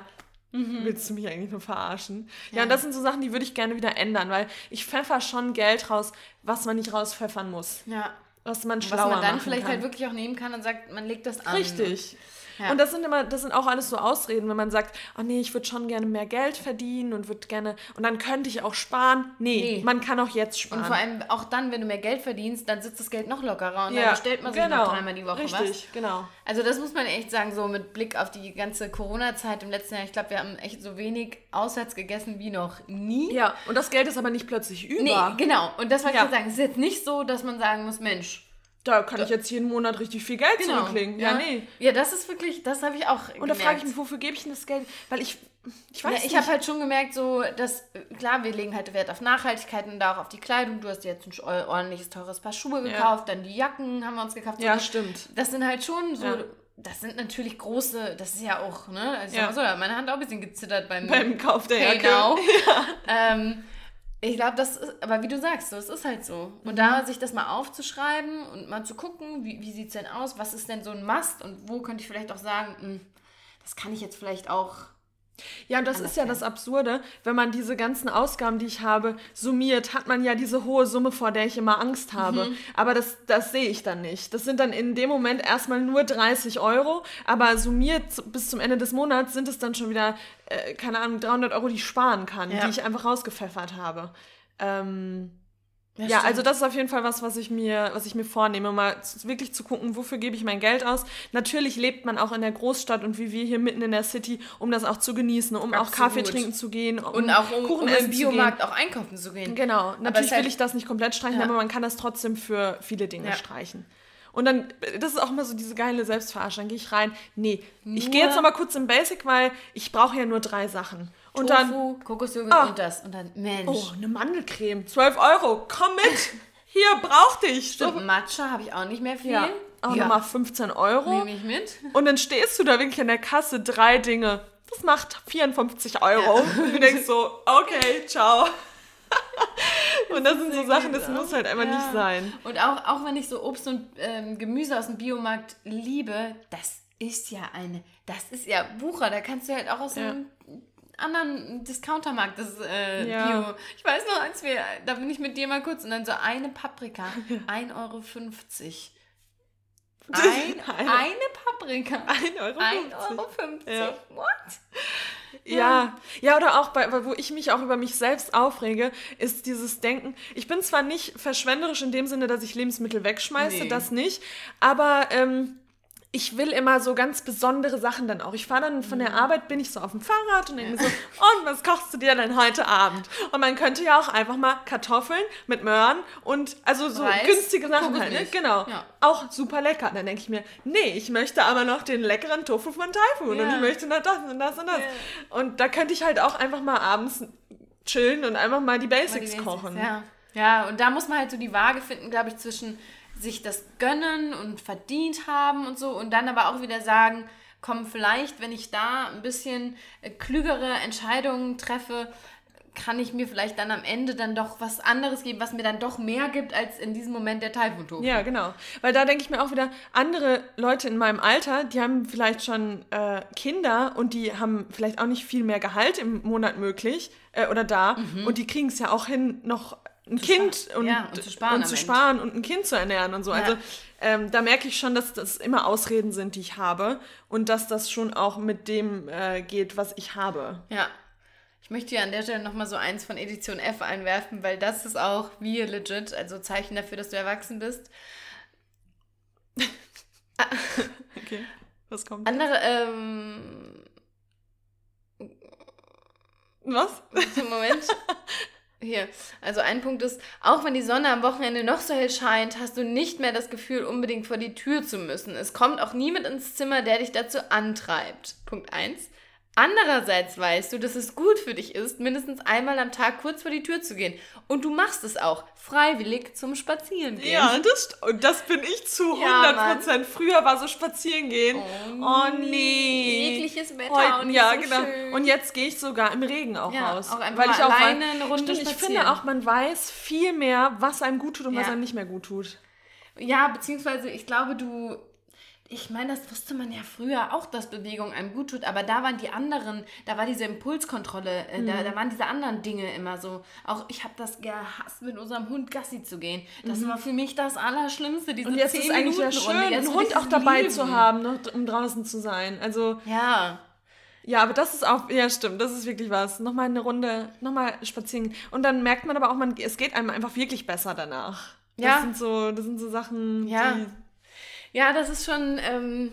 Mhm. Willst du mich eigentlich nur verarschen? Ja. ja, und das sind so Sachen, die würde ich gerne wieder ändern, weil ich pfeffer schon Geld raus, was man nicht rauspfeffern muss. Ja. Was man schlauer Was man dann vielleicht kann. halt wirklich auch nehmen kann und sagt, man legt das an. Richtig. Ja. Und das sind immer, das sind auch alles so Ausreden, wenn man sagt, oh nee, ich würde schon gerne mehr Geld verdienen und würde gerne, und dann könnte ich auch sparen. Nee, nee, man kann auch jetzt sparen. Und vor allem auch dann, wenn du mehr Geld verdienst, dann sitzt das Geld noch lockerer und ja, dann bestellt man sich genau. noch dreimal die Woche Richtig, was. genau. Also das muss man echt sagen, so mit Blick auf die ganze Corona-Zeit im letzten Jahr. Ich glaube, wir haben echt so wenig auswärts gegessen wie noch nie. Ja, und das Geld ist aber nicht plötzlich über. Nee, genau. Und das wollte ja. ich sagen. Es ist jetzt nicht so, dass man sagen muss, Mensch, da kann ich jetzt jeden Monat richtig viel Geld genau, zurücklegen. Ja, ja, nee. Ja, das ist wirklich, das habe ich auch Und da frage ich mich, wofür gebe ich denn das Geld? Weil ich, ich weiß ja, Ich habe halt schon gemerkt, so, dass, klar, wir legen halt Wert auf Nachhaltigkeit und da auch auf die Kleidung. Du hast jetzt ein ordentliches, teures Paar Schuhe gekauft, ja. dann die Jacken haben wir uns gekauft. Ja, stimmt. Das sind halt schon so... Das sind natürlich große, das ist ja auch, ne? Also ja. so, meine Hand auch ein bisschen gezittert beim, beim Kauf der Jacke. Genau. Ja. Ähm, ich glaube, das ist, aber wie du sagst, so, es ist halt so. Und mhm. da sich das mal aufzuschreiben und mal zu gucken, wie, wie sieht es denn aus, was ist denn so ein Must und wo könnte ich vielleicht auch sagen, mh, hm, das kann ich jetzt vielleicht auch ja, und das ist ja das Absurde, wenn man diese ganzen Ausgaben, die ich habe, summiert, hat man ja diese hohe Summe, vor der ich immer Angst habe. Mhm. Aber das, das sehe ich dann nicht. Das sind dann in dem Moment erstmal nur 30 Euro, aber summiert bis zum Ende des Monats sind es dann schon wieder, äh, keine Ahnung, 300 Euro, die ich sparen kann, ja. die ich einfach rausgepfeffert habe. Ähm, ja, ja also das ist auf jeden Fall was, was ich mir, was ich mir vornehme, mal wirklich zu gucken, wofür gebe ich mein Geld aus. Natürlich lebt man auch in der Großstadt und wie wir hier mitten in der City, um das auch zu genießen, um Absolut. auch Kaffee trinken zu gehen, um und auch um, Kuchen um im Biomarkt auch einkaufen zu gehen. Genau, natürlich will halt, ich das nicht komplett streichen, ja. aber man kann das trotzdem für viele Dinge ja. streichen. Und dann, das ist auch immer so diese geile Selbstverarschung. Dann gehe ich rein. Nee, nur ich gehe jetzt noch mal kurz im Basic, weil ich brauche ja nur drei Sachen. Und Tofu, dann Kokosjoghurt oh, und das. Und dann, Mensch. Oh, eine Mandelcreme. 12 Euro. Komm mit. Hier, brauch dich. Stimmt, so. Matcha habe ich auch nicht mehr viel. Ja. Auch ja. nochmal 15 Euro. Nehme ich mit. Und dann stehst du da wirklich in der Kasse, drei Dinge. Das macht 54 Euro. Ja. Und du denkst so, okay, ciao. und das sind so Sachen, das muss halt einfach ja. nicht sein. Und auch, auch wenn ich so Obst und ähm, Gemüse aus dem Biomarkt liebe, das ist ja eine, das ist ja Bucher, da kannst du halt auch aus ja. einem anderen Discountermarkt, das äh, ja. Bio. Ich weiß noch, als wir, da bin ich mit dir mal kurz und dann so eine Paprika, 1,50 Euro. Ein, eine, eine Paprika. 1,50 Euro. 1,50 Euro. Ja. What? Ja. ja. ja, oder auch bei, wo ich mich auch über mich selbst aufrege, ist dieses Denken. Ich bin zwar nicht verschwenderisch in dem Sinne, dass ich Lebensmittel wegschmeiße, nee. das nicht, aber ähm, ich will immer so ganz besondere Sachen dann auch. Ich fahre dann von der mhm. Arbeit, bin ich so auf dem Fahrrad und denke so, und was kochst du dir denn heute Abend? Und man könnte ja auch einfach mal Kartoffeln mit Möhren und also so Reis, günstige Sachen halt, ne? Genau. Ja. Auch super lecker. Dann denke ich mir, nee, ich möchte aber noch den leckeren Tofu von Typhoon ja. und ich möchte noch das und das und das. Und da könnte ich halt auch einfach mal abends chillen und einfach mal die Basics, mal die Basics kochen. Ja. ja, und da muss man halt so die Waage finden, glaube ich, zwischen sich das gönnen und verdient haben und so und dann aber auch wieder sagen, komm, vielleicht, wenn ich da ein bisschen äh, klügere Entscheidungen treffe, kann ich mir vielleicht dann am Ende dann doch was anderes geben, was mir dann doch mehr gibt als in diesem Moment der Taifun-Tofu. Ja, genau. Weil da denke ich mir auch wieder, andere Leute in meinem Alter, die haben vielleicht schon äh, Kinder und die haben vielleicht auch nicht viel mehr Gehalt im Monat möglich äh, oder da mhm. und die kriegen es ja auch hin, noch ein Kind und, ja, und, zu sparen, und, zu sparen und ein Kind zu ernähren und so. Ja. Also ähm, da merke ich schon, dass das immer Ausreden sind, die ich habe und dass das schon auch mit dem äh, geht, was ich habe. Ja. Ich möchte hier an der Stelle nochmal so eins von Edition F einwerfen, weil das ist auch wie legit, also Zeichen dafür, dass du erwachsen bist. okay, was kommt? Andere, ähm. Was? Moment. Hier, also ein Punkt ist, auch wenn die Sonne am Wochenende noch so hell scheint, hast du nicht mehr das Gefühl, unbedingt vor die Tür zu müssen. Es kommt auch niemand ins Zimmer, der dich dazu antreibt. Punkt 1. Andererseits weißt du, dass es gut für dich ist, mindestens einmal am Tag kurz vor die Tür zu gehen. Und du machst es auch freiwillig zum Spazierengehen. Ja, das, und das bin ich zu Ja, 100 Prozent. Früher war so spazieren gehen. Oh, nee. Jegliches Wetter Heute, und ja, so genau. schön. Und jetzt gehe ich sogar im Regen auch Ja, raus. auch einfach weil ich auch alleine eine Runde Stimmt, ich finde auch, man weiß viel mehr, was einem gut tut und was Ja. einem nicht mehr gut tut. Ja, beziehungsweise ich glaube, du. Ich meine, das wusste man ja früher auch, dass Bewegung einem gut tut, aber da waren die anderen, da war diese Impulskontrolle, äh, Mhm. da, da waren diese anderen Dinge immer so. Auch ich habe das gehasst, mit unserem Hund Gassi zu gehen. Das war für mich das Allerschlimmste. Diese Mhm. Und jetzt 10 ist eigentlich ja schön, Runde. Einen Hund auch dabei lieben. zu haben, ne, um draußen zu sein. Also, Ja. ja, aber das ist auch, ja, stimmt, das ist wirklich was. Nochmal eine Runde, nochmal spazieren. Und dann merkt man aber auch, man, es geht einem einfach wirklich besser danach. Das Ja. sind so, das sind so Sachen, Ja. die Ja, das ist schon ähm,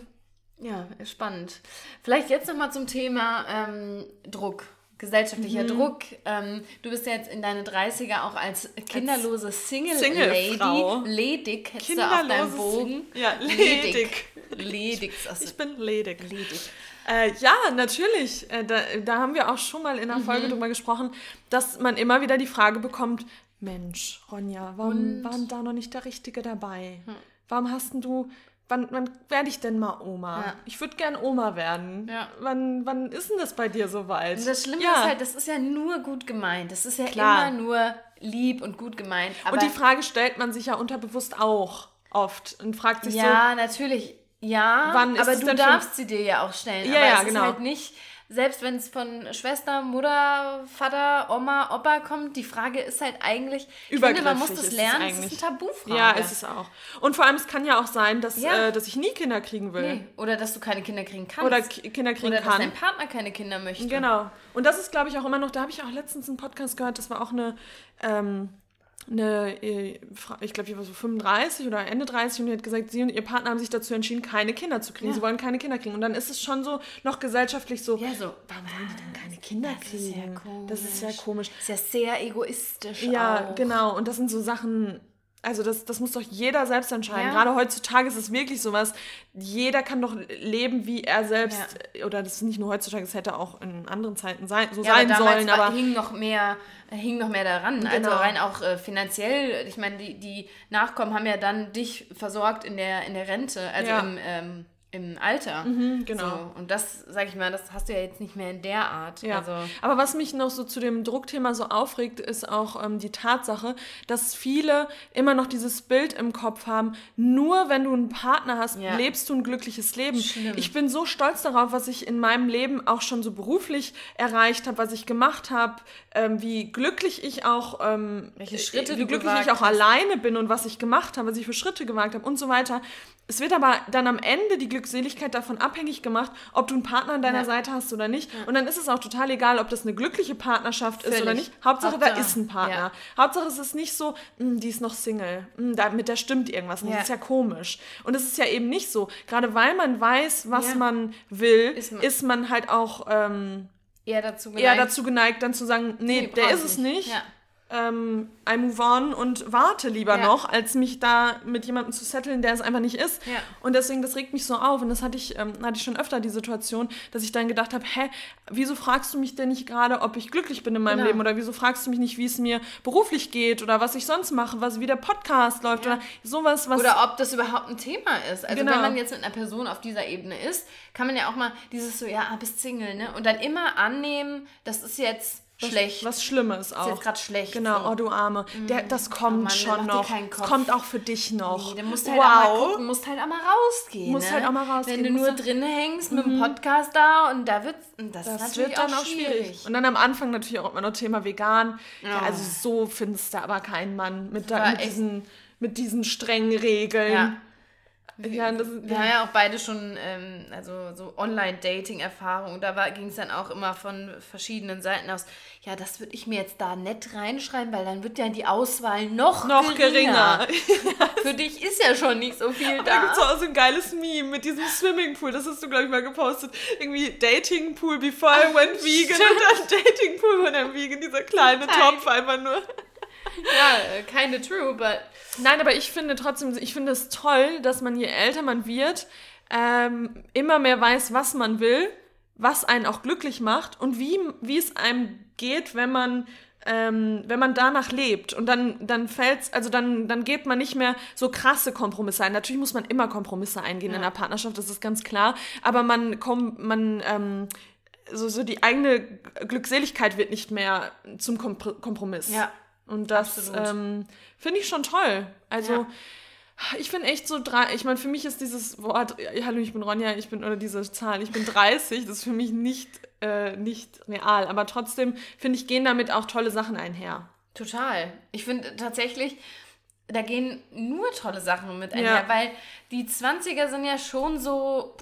ja, spannend. Vielleicht jetzt nochmal zum Thema ähm, Druck. Gesellschaftlicher Mhm. Druck. Ähm, du bist ja jetzt in deine 30er auch als kinderlose Single, Lady. Singlefrau. Ledig hättest du auf deinem Bogen. Ja, ledig. Ledig. Das Ich bin ledig. ledig. Äh, ja, natürlich. Äh, da, da haben wir auch schon mal in einer Folge Mhm. drüber gesprochen, dass man immer wieder die Frage bekommt, Mensch, Ronja, warum war denn da noch nicht der Richtige dabei? Hm. Warum hast denn du, wann, wann werde ich denn mal Oma? Ja. Ich würde gern Oma werden. Ja. Wann, wann ist denn das bei dir soweit? Und das Schlimme ja. ist halt, das ist ja nur gut gemeint. Das ist ja Klar. immer nur lieb und gut gemeint. Und die Frage stellt man sich ja unterbewusst auch oft und fragt sich Ja, natürlich. Ja, Wann aber du darfst sie dir ja auch stellen. Ja, aber ja, es genau. ist halt nicht, selbst wenn es von Schwester, Mutter, Vater, Oma, Opa kommt, die Frage ist halt eigentlich, ich finde, man muss das ist es lernen, es ist eigentlich. eine Tabufrage. Ja, ist es auch. Und vor allem, es kann ja auch sein, dass, Ja. äh, dass ich nie Kinder kriegen will. Nee. Oder dass du keine Kinder kriegen kannst. Oder Ki- Kinder kriegen Oder dass kann. dein Partner keine Kinder möchte. Genau. Und das ist, glaube ich, auch immer noch, da habe ich auch letztens einen Podcast gehört, das war auch eine, ähm, eine äh, ich glaube, die war so 35 oder Ende 30 und die hat gesagt, sie und ihr Partner haben sich dazu entschieden, keine Kinder zu kriegen. Ja. Sie wollen keine Kinder kriegen. Und dann ist es schon so noch gesellschaftlich so, Ja, so. warum wollen die denn keine Kinder Das ist ja kriegen? komisch. Das ist ja komisch. Ist ja sehr egoistisch Ja, auch. genau. Und das sind so Sachen, also das, das muss doch jeder selbst entscheiden. Ja. Gerade heutzutage ist es wirklich sowas, jeder kann doch leben, wie er selbst, oder das ist nicht nur heutzutage, es hätte auch in anderen Zeiten sein, so Ja, aber sein damals sollen, war, aber hing noch mehr hing noch mehr daran. Also Genau. rein auch äh, finanziell. Ich meine, die, die Nachkommen haben ja dann dich versorgt in der, in der Rente, also Ja. im, ähm, im Alter. genau. So. Und das, sag ich mal, das hast du ja jetzt nicht mehr in der Art. Ja, Also, aber was mich noch so zu dem Druckthema so aufregt, ist auch ähm, die Tatsache, dass viele immer noch dieses Bild im Kopf haben, nur wenn du einen Partner hast, Ja. lebst du ein glückliches Leben. Schlimm. Ich bin so stolz darauf, was ich in meinem Leben auch schon so beruflich erreicht habe, was ich gemacht habe, ähm, wie glücklich ich auch, ähm, Welche Schritte wie glücklich ich auch hast. alleine bin und was ich gemacht habe, was ich für Schritte gewagt habe und so weiter. Es wird aber dann am Ende die Glückseligkeit davon abhängig gemacht, ob du einen Partner an deiner Ja. Seite hast oder nicht. Und dann ist es auch total egal, ob das eine glückliche Partnerschaft ist oder Völlig. nicht. Hauptsache, da Hauptsache, ist ein Partner. ja. Hauptsache, es ist nicht so, "Hm, die ist noch Single. Hm, da, mit der stimmt irgendwas nicht. Ja. Das ist ja komisch. Und es ist ja eben nicht so. Gerade weil man weiß, was Ja. man will, Ist ist man- man, halt auch ähm, eher dazu eher geneigt. dazu geneigt, dann zu sagen, nee, Nee, der ist es nicht. Ja. Ähm, I move on und warte lieber Ja. noch, als mich da mit jemandem zu setteln, der es einfach nicht ist. Ja. Und deswegen, das regt mich so auf. Und das hatte ich, ähm, hatte ich schon öfter die Situation, dass ich dann gedacht habe, hä, wieso fragst du mich denn nicht gerade, ob ich glücklich bin in meinem Genau. Leben? Oder wieso fragst du mich nicht, wie es mir beruflich geht oder was ich sonst mache, was wie der Podcast läuft Ja. oder sowas, was. Oder ob das überhaupt ein Thema ist. Also Genau. wenn man jetzt mit einer Person auf dieser Ebene ist, kann man ja auch mal dieses so, ja, ah, bist Single, ne? Und dann immer annehmen, das ist jetzt schlecht. was Schlimmes ist auch. jetzt gerade schlecht. Genau, so. oh du Arme. Der, das kommt Mann, schon noch. Kopf. kommt auch für dich noch. Nee, du musst halt auch mal wow. gucken, musst halt auch mal rausgehen. Musst ne? halt auch mal rausgehen, Wenn du nur drin hängst mit dem Podcast da und da wird's, das, ist Das natürlich wird dann auch schwierig. schwierig. Und dann am Anfang natürlich auch immer noch Thema vegan. Ja, Ja. also so findest du aber keinen Mann mit, da, mit, diesen, mit diesen strengen Regeln. Ja. Ja, das, Wir haben ja auch beide schon ähm, also so Online-Dating-Erfahrungen. Da ging es dann auch immer von verschiedenen Seiten aus. Ja, das würde ich mir jetzt da nett reinschreiben, weil dann wird ja die Auswahl noch, noch geringer. Für dich ist ja schon nicht so viel Da da. gibt es auch so ein geiles Meme mit diesem Swimmingpool. Das hast du, glaube ich, mal gepostet. Irgendwie Datingpool before I went vegan und dann Datingpool when I'm vegan. Dieser kleine Klein. Topf einfach nur. Ja, äh, keine true, but Nein, aber ich finde trotzdem, ich finde es toll, dass man je älter man wird, ähm, immer mehr weiß, was man will, was einen auch glücklich macht und wie, wie es einem geht, wenn man ähm, wenn man danach lebt und dann, dann fällt's, also dann, dann geht man nicht mehr so krasse Kompromisse ein. Natürlich muss man immer Kompromisse eingehen ja. in einer Partnerschaft, das ist ganz klar, aber man kommt, man, ähm, so, so die eigene Glückseligkeit wird nicht mehr zum Kompromiss. Ja. Und das ähm, finde ich schon toll. Also ja. ich finde echt so drei, ich meine, für mich ist dieses Wort, hallo, ich bin Ronja, ich bin, oder diese Zahl, ich bin 30, das ist für mich nicht, äh, nicht real. Aber trotzdem, finde ich, gehen damit auch tolle Sachen einher. Total. Ich finde tatsächlich, da gehen nur tolle Sachen mit einher, ja. weil die 20er sind ja schon so,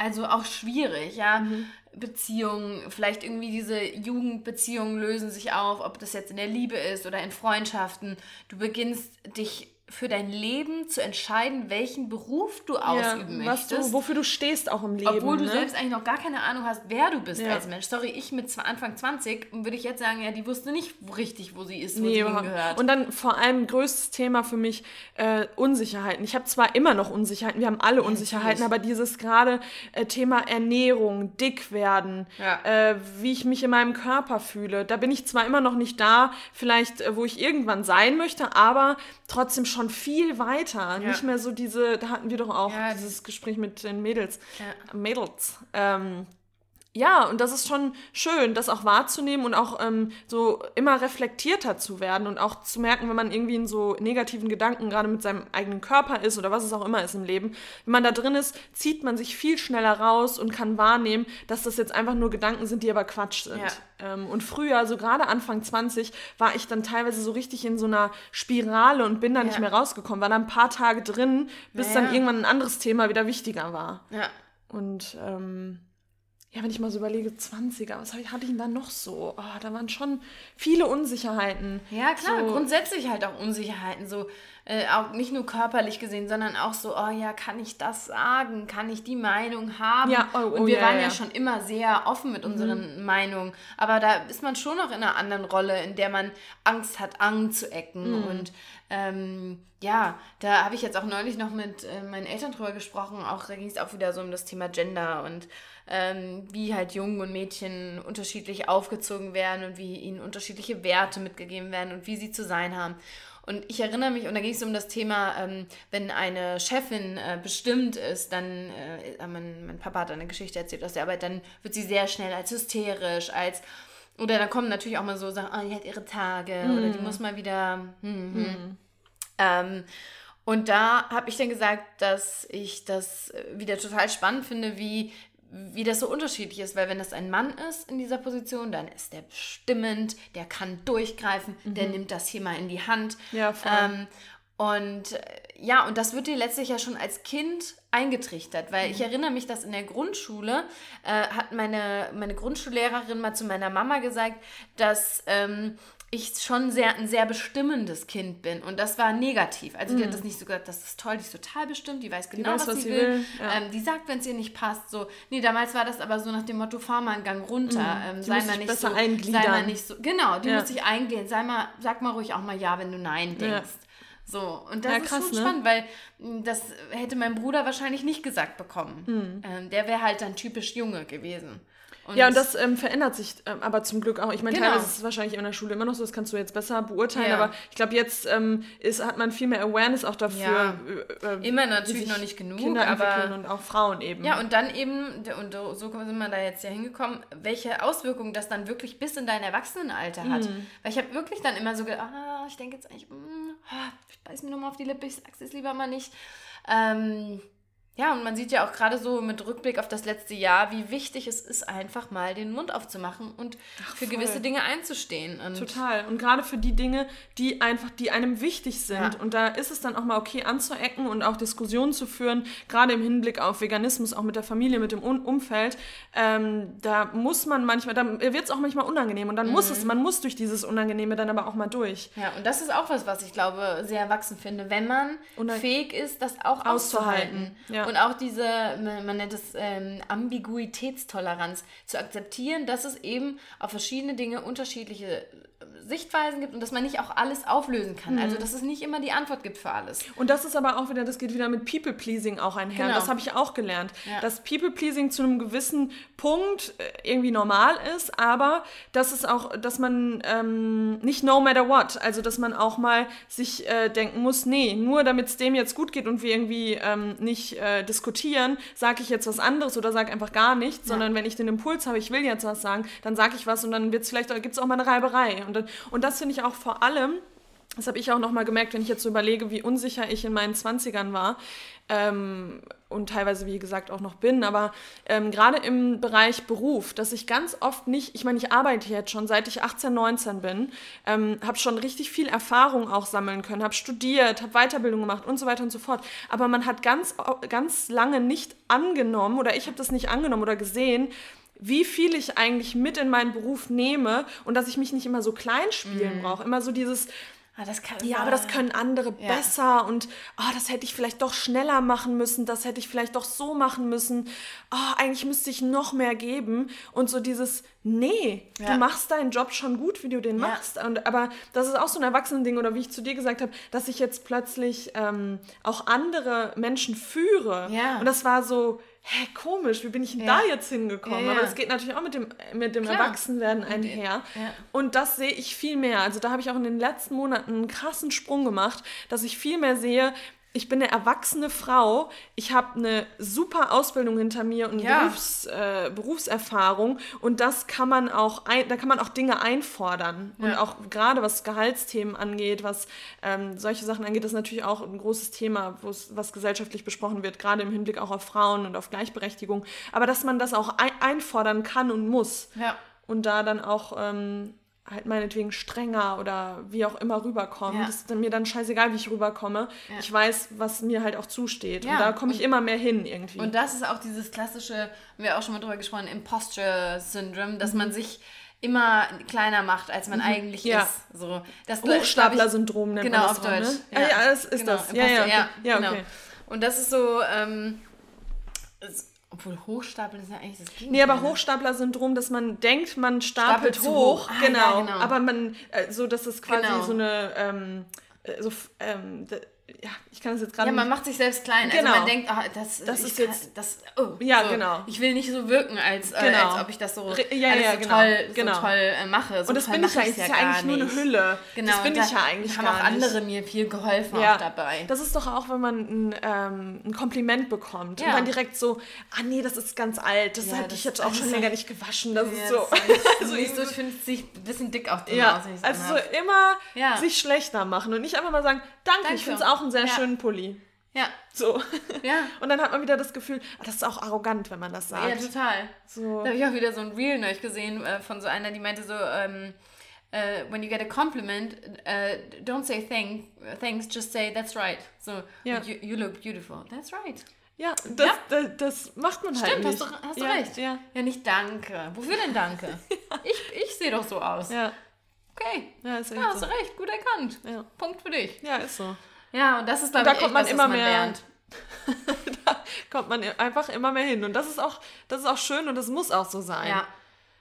also auch schwierig, ja. Mhm. Beziehungen, vielleicht irgendwie diese Jugendbeziehungen lösen sich auf, ob das jetzt in der Liebe ist oder in Freundschaften. Du beginnst dich für dein Leben zu entscheiden, welchen Beruf du ausüben ja, möchtest. Du, wofür du stehst auch im Leben. Obwohl du ne? selbst eigentlich noch gar keine Ahnung hast, wer du bist ja. als Mensch. Sorry, ich mit Anfang 20 würde ich jetzt sagen, ja, die wusste nicht richtig, wo sie ist, wo nee, sie hingehört. Und dann vor allem größtes Thema für mich äh, Unsicherheiten. Ich habe zwar immer noch Unsicherheiten, wir haben alle Unsicherheiten, aber dieses gerade äh, Thema Ernährung, dick werden, äh, wie ich mich in meinem Körper fühle, da bin ich zwar immer noch nicht da, vielleicht äh, wo ich irgendwann sein möchte, aber trotzdem schon viel weiter. Ja. Nicht mehr so diese, da hatten wir doch auch ja, dieses Gespräch mit den Mädels. Ja. Mädels. Ähm, ja, und das ist schon schön, das auch wahrzunehmen und auch ähm, so immer reflektierter zu werden und auch zu merken, wenn man irgendwie in so negativen Gedanken gerade mit seinem eigenen Körper ist oder was es auch immer ist im Leben, wenn man da drin ist, zieht man sich viel schneller raus und kann wahrnehmen, dass das jetzt einfach nur Gedanken sind, die aber Quatsch sind. Ja. Ähm, und früher, so gerade Anfang 20, war ich dann teilweise so richtig in so einer Spirale und bin da ja. nicht mehr rausgekommen, war da ein paar Tage drin, bis ja. dann irgendwann ein anderes Thema wieder wichtiger war. Ja. Und ähm, ja, wenn ich mal so überlege, 20er, was hatte ich denn da noch so? Oh, da waren schon viele Unsicherheiten. Ja, klar, so. grundsätzlich halt auch Unsicherheiten, so äh, auch nicht nur körperlich gesehen, sondern auch so, oh ja, kann ich das sagen? Kann ich die Meinung haben? Ja, oh, oh, Und wir ja, waren ja. ja. schon immer sehr offen mit unseren mhm. Meinungen, aber da ist man schon noch in einer anderen Rolle, in der man Angst hat, anzuecken mhm. und ähm, ja, da habe ich jetzt auch neulich noch mit äh, meinen Eltern drüber gesprochen. Auch da ging es auch wieder so um das Thema Gender und ähm, wie halt Jungen und Mädchen unterschiedlich aufgezogen werden und wie ihnen unterschiedliche Werte mitgegeben werden und wie sie zu sein haben. Und ich erinnere mich, und da ging es um das Thema, ähm, wenn eine Chefin äh, bestimmt ist, dann, äh, mein, mein Papa hat eine Geschichte erzählt aus der Arbeit, dann wird sie sehr schnell als hysterisch, als oder da kommen natürlich auch mal so Sachen, oh, die hat ihre Tage mm. oder die muss mal wieder. Hm, hm. Mm. Ähm, und da habe ich dann gesagt, dass ich das wieder total spannend finde, wie, wie das so unterschiedlich ist, weil wenn das ein Mann ist in dieser Position, dann ist der bestimmend, der kann durchgreifen, mhm. der nimmt das hier mal in die Hand. Ja, voll. Ähm, und äh, ja, und das wird dir letztlich ja schon als Kind eingetrichtert, weil mhm. ich erinnere mich, dass in der Grundschule äh, hat meine, meine Grundschullehrerin mal zu meiner Mama gesagt, dass ähm, ich schon sehr, ein sehr bestimmendes Kind bin. Und das war negativ. Also die hat mhm. das nicht so gesagt, das ist toll, die ist total bestimmt, die weiß genau, die weiß, was, was, sie will. will. Ja. Ähm, die sagt, wenn es ihr nicht passt. So. Nee, damals war das aber so nach dem Motto, fahr mal einen Gang runter. Mhm. Ähm, sei, mal nicht so, sei mal nicht so. Genau, die ja. muss sich eingliedern. Sei mal, sag mal ruhig auch mal ja, wenn du Nein denkst. Ja. So, und das ja, krass, ist schon ne? spannend, weil hm, das hätte mein Bruder wahrscheinlich nicht gesagt bekommen. Mhm. Ähm, der wäre halt dann typisch Junge gewesen. Und ja, und das ähm, verändert sich ähm, aber zum Glück auch. Ich meine, genau. teilweise ist es wahrscheinlich in der Schule immer noch so, das kannst du jetzt besser beurteilen, ja. aber ich glaube, jetzt ähm, ist, hat man viel mehr Awareness auch dafür. Ja. Äh, äh immer natürlich noch nicht genug, Kinder aber und auch Frauen eben. Ja, und dann eben, und so sind wir da jetzt ja hingekommen, welche Auswirkungen das dann wirklich bis in dein Erwachsenenalter hat. Mhm. Weil ich habe wirklich dann immer so gedacht, ah, ich denke jetzt eigentlich, mh, hm, ah, ich beiß mir nochmal auf die Lippe, ich sag's jetzt lieber mal nicht. Ähm, ja, und man sieht ja auch gerade so mit Rückblick auf das letzte Jahr, wie wichtig es ist, einfach mal den Mund aufzumachen und Ach, für gewisse Dinge einzustehen. Und Total. Und gerade für die Dinge, die einfach, die einem wichtig sind. Ja. Und da ist es dann auch mal okay anzuecken und auch Diskussionen zu führen, gerade im Hinblick auf Veganismus, auch mit der Familie, mit dem Umfeld. Ähm, da muss man manchmal, da wird es auch manchmal unangenehm. Und dann mhm. muss es, man muss durch dieses Unangenehme dann aber auch mal durch. Ja, und das ist auch was, was ich glaube, sehr erwachsen finde, wenn man fähig ist, das auch auszuhalten. auszuhalten. Ja und auch diese, man nennt es ähm, Ambiguitätstoleranz, zu akzeptieren, dass es eben auf verschiedene Dinge unterschiedliche Sichtweisen gibt und dass man nicht auch alles auflösen kann. Mhm. Also dass es nicht immer die Antwort gibt für alles. Und das ist aber auch wieder, das geht wieder mit People-Pleasing auch einher. Genau. Das habe ich auch gelernt. Ja. Dass People-Pleasing zu einem gewissen Punkt äh, irgendwie normal ist, aber dass es auch, dass man ähm, nicht no matter what, also dass man auch mal sich äh, denken muss, nee, nur damit es dem jetzt gut geht und wir irgendwie ähm, nicht äh, diskutieren, sage ich jetzt was anderes oder sage einfach gar nichts, sondern wenn ich den Impuls habe, ich will jetzt was sagen, dann sage ich was und dann wird's vielleicht, gibt es auch mal eine Reiberei. Und, dann- und das finde ich auch vor allem, das habe ich auch nochmal gemerkt, wenn ich jetzt so überlege, wie unsicher ich in meinen 20ern war ähm, und teilweise, wie gesagt, auch noch bin, aber ähm, gerade im Bereich Beruf, dass ich ganz oft nicht, ich meine, ich arbeite jetzt schon, seit ich 18, 19 bin, ähm, habe schon richtig viel Erfahrung auch sammeln können, habe studiert, habe Weiterbildung gemacht und so weiter und so fort, aber man hat ganz, ganz lange nicht angenommen oder ich habe das nicht angenommen oder gesehen, wie viel ich eigentlich mit in meinen Beruf nehme und dass ich mich nicht immer so klein spielen brauche. Immer so dieses, Ah, das kann, ja, aber das können andere Ja. besser und oh, das hätte ich vielleicht doch schneller machen müssen, das hätte ich vielleicht doch so machen müssen. Oh, eigentlich müsste ich noch mehr geben. Und so dieses, nee, Ja. du machst deinen Job schon gut, wie du den Ja. machst. Und, aber das ist auch so ein Erwachsenending oder wie ich zu dir gesagt habe, dass ich jetzt plötzlich ähm, auch andere Menschen führe. Und das war so, hä, komisch, wie bin ich denn Ja. da jetzt hingekommen? Ja, ja. Aber das geht natürlich auch mit dem, mit dem Klar. Erwachsenwerden einher. Und das sehe ich viel mehr. Also da habe ich auch in den letzten Monaten einen krassen Sprung gemacht, dass ich viel mehr sehe, ich bin eine erwachsene Frau, ich habe eine super Ausbildung hinter mir und Ja. Berufs, äh, Berufserfahrung und das kann man auch, ein, da kann man auch Dinge einfordern. Und Ja. auch gerade was Gehaltsthemen angeht, was ähm, solche Sachen angeht, ist natürlich auch ein großes Thema, was gesellschaftlich besprochen wird, gerade im Hinblick auch auf Frauen und auf Gleichberechtigung. Aber dass man das auch ein, einfordern kann und muss Ja. und da dann auch ähm, halt meinetwegen strenger oder wie auch immer rüberkommen. Ja. Das ist mir dann scheißegal, wie ich rüberkomme. Ja. Ich weiß, was mir halt auch zusteht. Ja, Und da komme ich immer mehr hin irgendwie. Und das ist auch dieses klassische, haben wir auch schon mal drüber gesprochen, Imposture-Syndrom, dass man sich immer kleiner macht, als man eigentlich Mhm. Ja. ist. So, das Hochstapler-Syndrom nennt genau, man das auf auch, Deutsch. ne? Ja, das ist genau, das. Ja, ja, okay. ja, ja, genau. okay. Und das ist so, ähm, obwohl Hochstapeln ist ja eigentlich das Gegenteil. Nee, aber ne? Hochstapler-Syndrom, dass man denkt, man stapelt, Stapelt hoch, hoch. Ah, genau, ja, genau. aber man, äh, so, dass es quasi Genau. so eine, ähm, äh, so, ähm, ja, ich kann das jetzt gerade Ja, man nicht- macht sich selbst klein. Genau. Also man denkt, ah, das, Das ich ist kann, jetzt- das, oh, Ja, so. genau. Ich will nicht so wirken, als, äh, Genau. als ob ich das so, Re- ja, ja, so genau, toll, genau. so toll äh, mache. So Und das bin ich ja, es ist ja gar eigentlich nur eine nicht. Hülle. Genau, das bin da ich ja eigentlich haben auch nicht. andere mir viel geholfen auch dabei. Das ist doch auch, wenn man ein, ähm, ein Kompliment bekommt Ja. und dann direkt so, ah nee, das ist ganz alt, das Ja, das- ich jetzt auch schon länger ja- nicht gewaschen. Das Ja, ist so. also nicht ich finde es sich ein bisschen dick drin ja, aus, also so immer Ja. sich schlechter machen und nicht einfach mal sagen, danke, ich finde es auch einen sehr Ja. schönen Pulli. Ja, So. ja. Und dann hat man wieder das Gefühl, ah, das ist auch arrogant, wenn man das Ja, sagt. total. so. Da habe ich auch wieder so ein Reel neulich gesehen äh, von so einer, die meinte so, ähm, äh, when you get a compliment, äh, don't say thank, thanks, just say that's right. So, Ja. you, you look beautiful. That's right. Ja, das, Ja. Das, das macht man halt Stimmt, nicht. hast du, hast du ja, recht. Ja, ja, nicht danke. Wofür denn danke? Ich, ich sehe doch so aus. ja, Okay. ja, ist Ja, hast so. du recht. Gut erkannt. Ja. Punkt für dich. ja, ist so. Ja, und das ist, glaube da ich, kommt echt man was, immer man mehr- lernt. da kommt man einfach immer mehr hin. Und das ist auch, das ist auch schön und das muss auch so sein. Ja.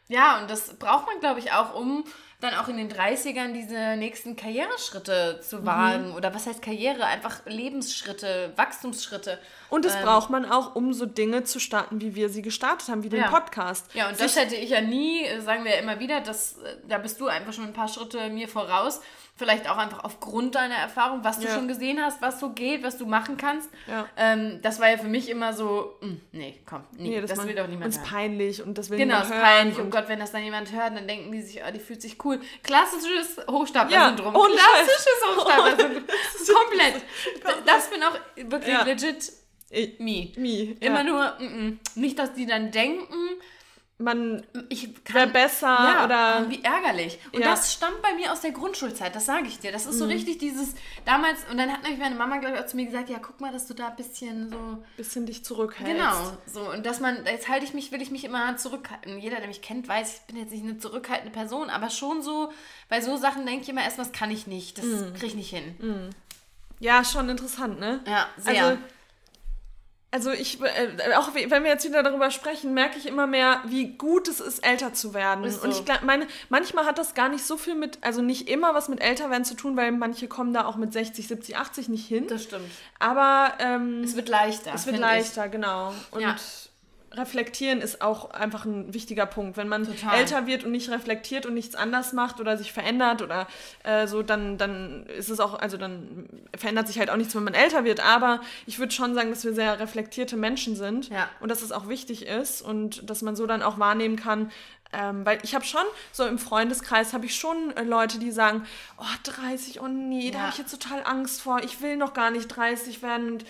Ja, und das braucht man, glaube ich, auch, um dann auch in den 30ern diese nächsten Karriereschritte Mhm. zu wagen. Oder was heißt Karriere? Einfach Lebensschritte, Wachstumsschritte. Und das Ähm, braucht man auch, um so Dinge zu starten, wie wir sie gestartet haben, wie den Ja. Podcast. Ja, und das hätte ich ja nie, äh, sagen wir ja immer wieder, das, äh, da bist du einfach schon ein paar Schritte mir voraus. Vielleicht auch einfach aufgrund deiner Erfahrung, was du Ja. schon gesehen hast, was so geht, was du machen kannst. Ja. Ähm, das war ja für mich immer so, mm, nee, komm, nee, Nee, das, man- will doch niemand hören. peinlich und das will Genau, niemand ist hören. peinlich. Oh und- Gott, wenn das dann jemand hört, dann denken die sich, oh, die fühlt sich cool. Klassisches Hochstapler-Syndrom. Ja, Klassisches Hochstapler-Syndrom. Komplett. Das bin auch wirklich legit me. me, Immer nur, mm, mm. nicht, dass die dann denken, Man ich wäre kann besser ja, oder. oh, wie ärgerlich. Und Ja. das stammt bei mir aus der Grundschulzeit, das sage ich dir. Das ist so richtig dieses, damals, und dann hat nämlich meine Mama, glaube ich, auch zu mir gesagt, ja, guck mal, dass du da ein bisschen so, bisschen dich zurückhältst. genau, so. Und dass man, jetzt halte ich mich, will ich mich immer zurückhalten. Jeder, der mich kennt, weiß, ich bin jetzt nicht eine zurückhaltende Person, aber schon so, bei so Sachen denke ich immer erst, was kann ich nicht, das kriege ich nicht hin. Ja, schon interessant, ne? Ja, sehr. Also, also ich, äh, auch wenn wir jetzt wieder darüber sprechen, merke ich immer mehr, wie gut es ist, älter zu werden. So. Und ich meine, manchmal hat das gar nicht so viel mit, also nicht immer was mit Älterwerden zu tun, weil manche kommen da auch mit 60, 70, 80 nicht hin. Das stimmt. Aber ähm, es wird leichter. Es wird leichter, ich. genau. Und ja reflektieren ist auch einfach ein wichtiger Punkt. Wenn man Total. älter wird und nicht reflektiert und nichts anders macht oder sich verändert oder äh, so, dann, dann ist es auch, also dann verändert sich halt auch nichts, wenn man älter wird. Aber ich würde schon sagen, dass wir sehr reflektierte Menschen sind ja. und dass es auch wichtig ist und dass man so dann auch wahrnehmen kann, ähm, weil ich habe schon, so im Freundeskreis habe ich schon äh, Leute, die sagen, oh, 30, oh nee, ja. da habe ich jetzt total Angst vor, ich will noch gar nicht 30 werden. Und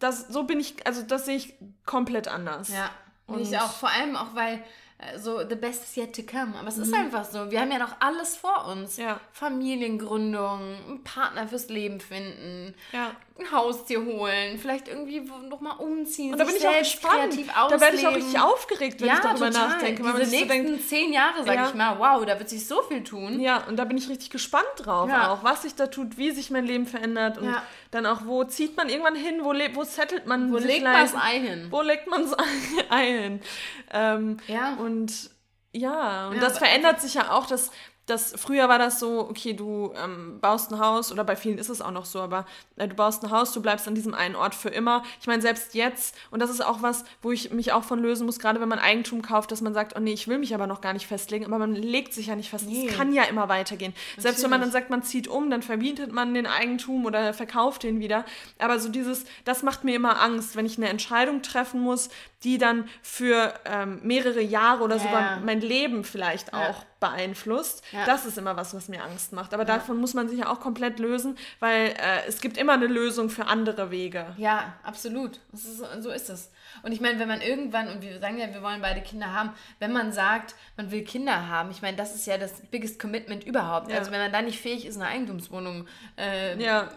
das, so bin ich, also das sehe ich komplett anders. Ja, und ich auch. Vor allem auch, weil äh, so the best is yet to come. Aber es mhm. ist einfach so. Wir haben ja noch alles vor uns. Ja. Familiengründung, einen Partner fürs Leben finden, ja. ein Haustier holen, vielleicht irgendwie nochmal umziehen. Und da bin ich auch gespannt. Da werde ich auch richtig aufgeregt, wenn ja, ich darüber total. nachdenke. Diese nächsten so denkt, zehn Jahre, sage ich mal, wow, da wird sich so viel tun. Ja, und da bin ich richtig gespannt drauf auch, was sich da tut, wie sich mein Leben verändert und dann auch, wo zieht man irgendwann hin, wo, wo settelt man Wo legt man das Ei hin? Wo legt man das Ei hin? Ähm, ja. Und ja, und das verändert sich ja auch, dass das, früher war das so, okay, du ähm, baust ein Haus, oder bei vielen ist es auch noch so, aber äh, du baust ein Haus, du bleibst an diesem einen Ort für immer. Ich meine, selbst jetzt, und das ist auch was, wo ich mich auch von lösen muss, gerade wenn man Eigentum kauft, dass man sagt, oh nee, ich will mich aber noch gar nicht festlegen, aber man legt sich ja nicht fest. Es nee. kann ja immer weitergehen. Natürlich. Selbst wenn man dann sagt, man zieht um, dann verbietet man den Eigentum oder verkauft den wieder. Aber so dieses, das macht mir immer Angst, wenn ich eine Entscheidung treffen muss, die dann für ähm, mehrere Jahre oder ja. sogar mein Leben vielleicht auch ja. Beeinflusst. Ja. Das ist immer was, was mir Angst macht. Aber davon muss man sich ja auch komplett lösen, weil äh, es gibt immer eine Lösung für andere Wege. Ja, absolut. Ist, so ist es. Und ich meine, wenn man irgendwann, und wir sagen ja, wir wollen beide Kinder haben, wenn man sagt, man will Kinder haben, ich meine, das ist ja das biggest commitment überhaupt. Also wenn man da nicht fähig ist, eine Eigentumswohnung äh, ja.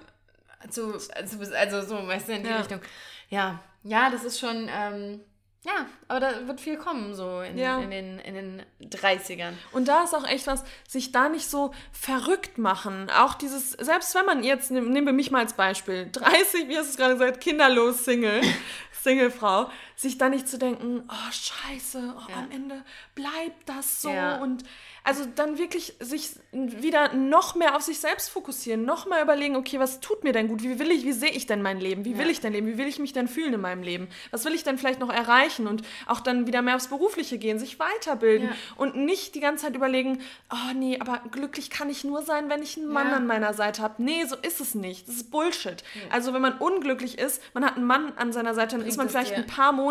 zu, also, also so, weißt du, in die Richtung. Ja, ja, das ist schon... Ähm, ja, aber da wird viel kommen, so in, ja. in, den, in den 30ern. Und da ist auch echt was, sich da nicht so verrückt machen. Auch dieses, selbst wenn man jetzt, nehmen wir mich mal als Beispiel, 30, wie hast du es gerade gesagt, kinderlos Single, Singlefrau, sich da nicht zu denken, oh scheiße, oh, ja. am Ende bleibt das so ja. und also dann wirklich sich wieder noch mehr auf sich selbst fokussieren, noch mal überlegen, okay, was tut mir denn gut? Wie will ich, wie sehe ich denn mein Leben? Wie will ich denn leben? Wie will ich mich denn fühlen in meinem Leben? Was will ich denn vielleicht noch erreichen? Und auch dann wieder mehr aufs Berufliche gehen, sich weiterbilden und nicht die ganze Zeit überlegen, oh nee, aber glücklich kann ich nur sein, wenn ich einen Mann an meiner Seite habe. Nee, so ist es nicht. Das ist Bullshit. Also wenn man unglücklich ist, man hat einen Mann an seiner Seite, dann Bringt ist man vielleicht dir. ein paar Monate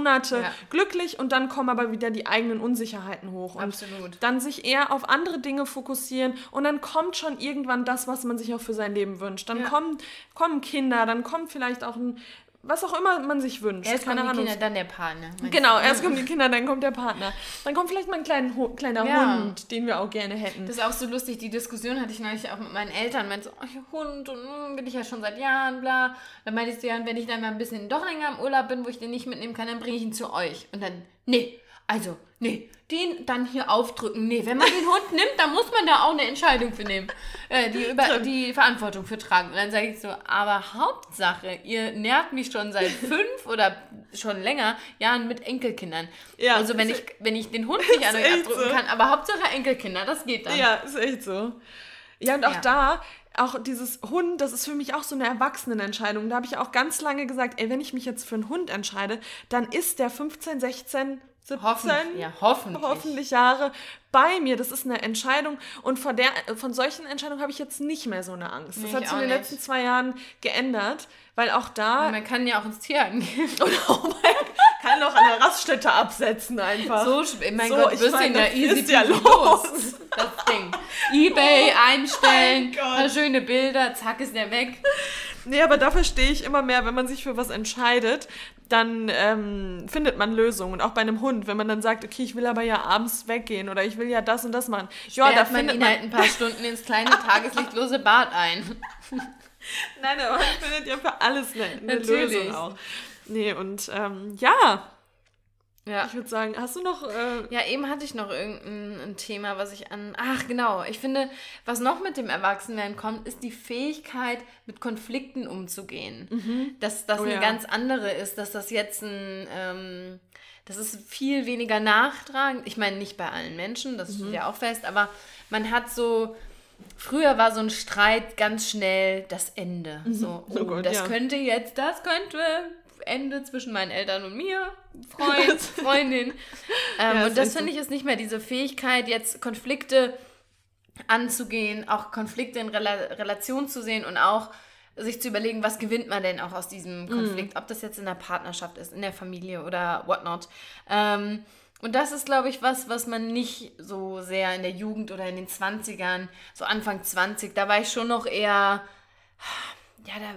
glücklich und dann kommen aber wieder die eigenen Unsicherheiten hoch. Und Absolut. dann sich eher auf andere Dinge fokussieren und dann kommt schon irgendwann das, was man sich auch für sein Leben wünscht. Dann ja. kommen, kommen Kinder, dann kommt vielleicht auch ein was auch immer man sich wünscht. Erst kommen die Ahnung. Kinder, dann der Partner. Genau, erst kommen die Kinder, dann kommt der Partner. Dann kommt vielleicht mal ein kleiner, kleiner ja. Hund, den wir auch gerne hätten. Das ist auch so lustig, die Diskussion hatte ich neulich auch mit meinen Eltern. Meinte so, oh, Hund, und mm, bin ich ja schon seit Jahren, bla. Dann meinte ich so, ja, wenn ich dann mal ein bisschen doch länger im Urlaub bin, wo ich den nicht mitnehmen kann, dann bringe ich ihn zu euch. Und dann, nee, also, nee, den dann hier aufdrücken. Nee, wenn man den Hund nimmt, dann muss man da auch eine Entscheidung für nehmen. Äh, die, über, die Verantwortung für tragen. Und dann sage ich so, aber Hauptsache, ihr nervt mich schon seit fünf oder schon länger Jahren mit Enkelkindern. Ja, also wenn ich, wenn ich den Hund nicht an euch abdrücken so. kann, aber Hauptsache Enkelkinder, das geht dann. Ja, ist echt so. Ja, und auch ja. da, auch dieses Hund, das ist für mich auch so eine Erwachsenenentscheidung. Da habe ich auch ganz lange gesagt, ey, wenn ich mich jetzt für einen Hund entscheide, dann ist der 15, 16, 17, hoffentlich, ja, hoffentlich. hoffentlich Jahre bei mir. Das ist eine Entscheidung und von, der, von solchen Entscheidungen habe ich jetzt nicht mehr so eine Angst. Das nee, hat sich in den nicht. letzten zwei Jahren geändert, weil auch da... Und man kann ja auch ins Tierheim gehen. Und auch man kann auch an der Raststätte absetzen einfach. So, mein so, Gott, bist du ja easy ja los. Das Ding. Ebay einstellen, oh paar schöne Bilder, zack ist der weg. Nee, aber da verstehe ich immer mehr, wenn man sich für was entscheidet, dann ähm, findet man Lösungen. Und auch bei einem Hund, wenn man dann sagt, okay, ich will aber ja abends weggehen oder ich will ja das und das machen. Ja, da man findet ihn man halt ein paar Stunden ins kleine tageslichtlose Bad ein. Nein, aber man findet ja für alles eine, eine Lösung auch. Nee, und ähm, ja, Ja. Ich würde sagen, hast du noch. Äh ja, eben hatte ich noch irgendein Thema, was ich an. Ach, genau. Ich finde, was noch mit dem Erwachsenwerden kommt, ist die Fähigkeit, mit Konflikten umzugehen. Mhm. Dass das oh, eine ja. ganz andere ist, dass das jetzt ein. Ähm, das ist viel weniger nachtragend. Ich meine, nicht bei allen Menschen, das mhm. steht ja auch fest, aber man hat so. Früher war so ein Streit ganz schnell das Ende. Mhm. So, oh, oh Gott, das ja. könnte jetzt, das könnte Ende zwischen meinen Eltern und mir, Freund, Freundin. Ähm, ja, und das finde ich ist nicht mehr diese Fähigkeit, jetzt Konflikte anzugehen, auch Konflikte in Rela Relation zu sehen und auch sich zu überlegen, was gewinnt man denn auch aus diesem Konflikt, mm. ob das jetzt in der Partnerschaft ist, in der Familie oder whatnot. Ähm, und das ist, glaube ich, was, was man nicht so sehr in der Jugend oder in den 20ern, so Anfang 20, da war ich schon noch eher, ja, da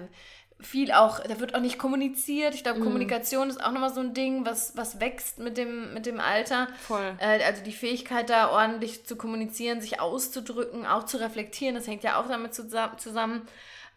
viel auch, da wird auch nicht kommuniziert. Ich glaube, mm. Kommunikation ist auch nochmal so ein Ding, was, was wächst mit dem, mit dem Alter. Voll. Äh, also die Fähigkeit, da ordentlich zu kommunizieren, sich auszudrücken, auch zu reflektieren, das hängt ja auch damit zusammen.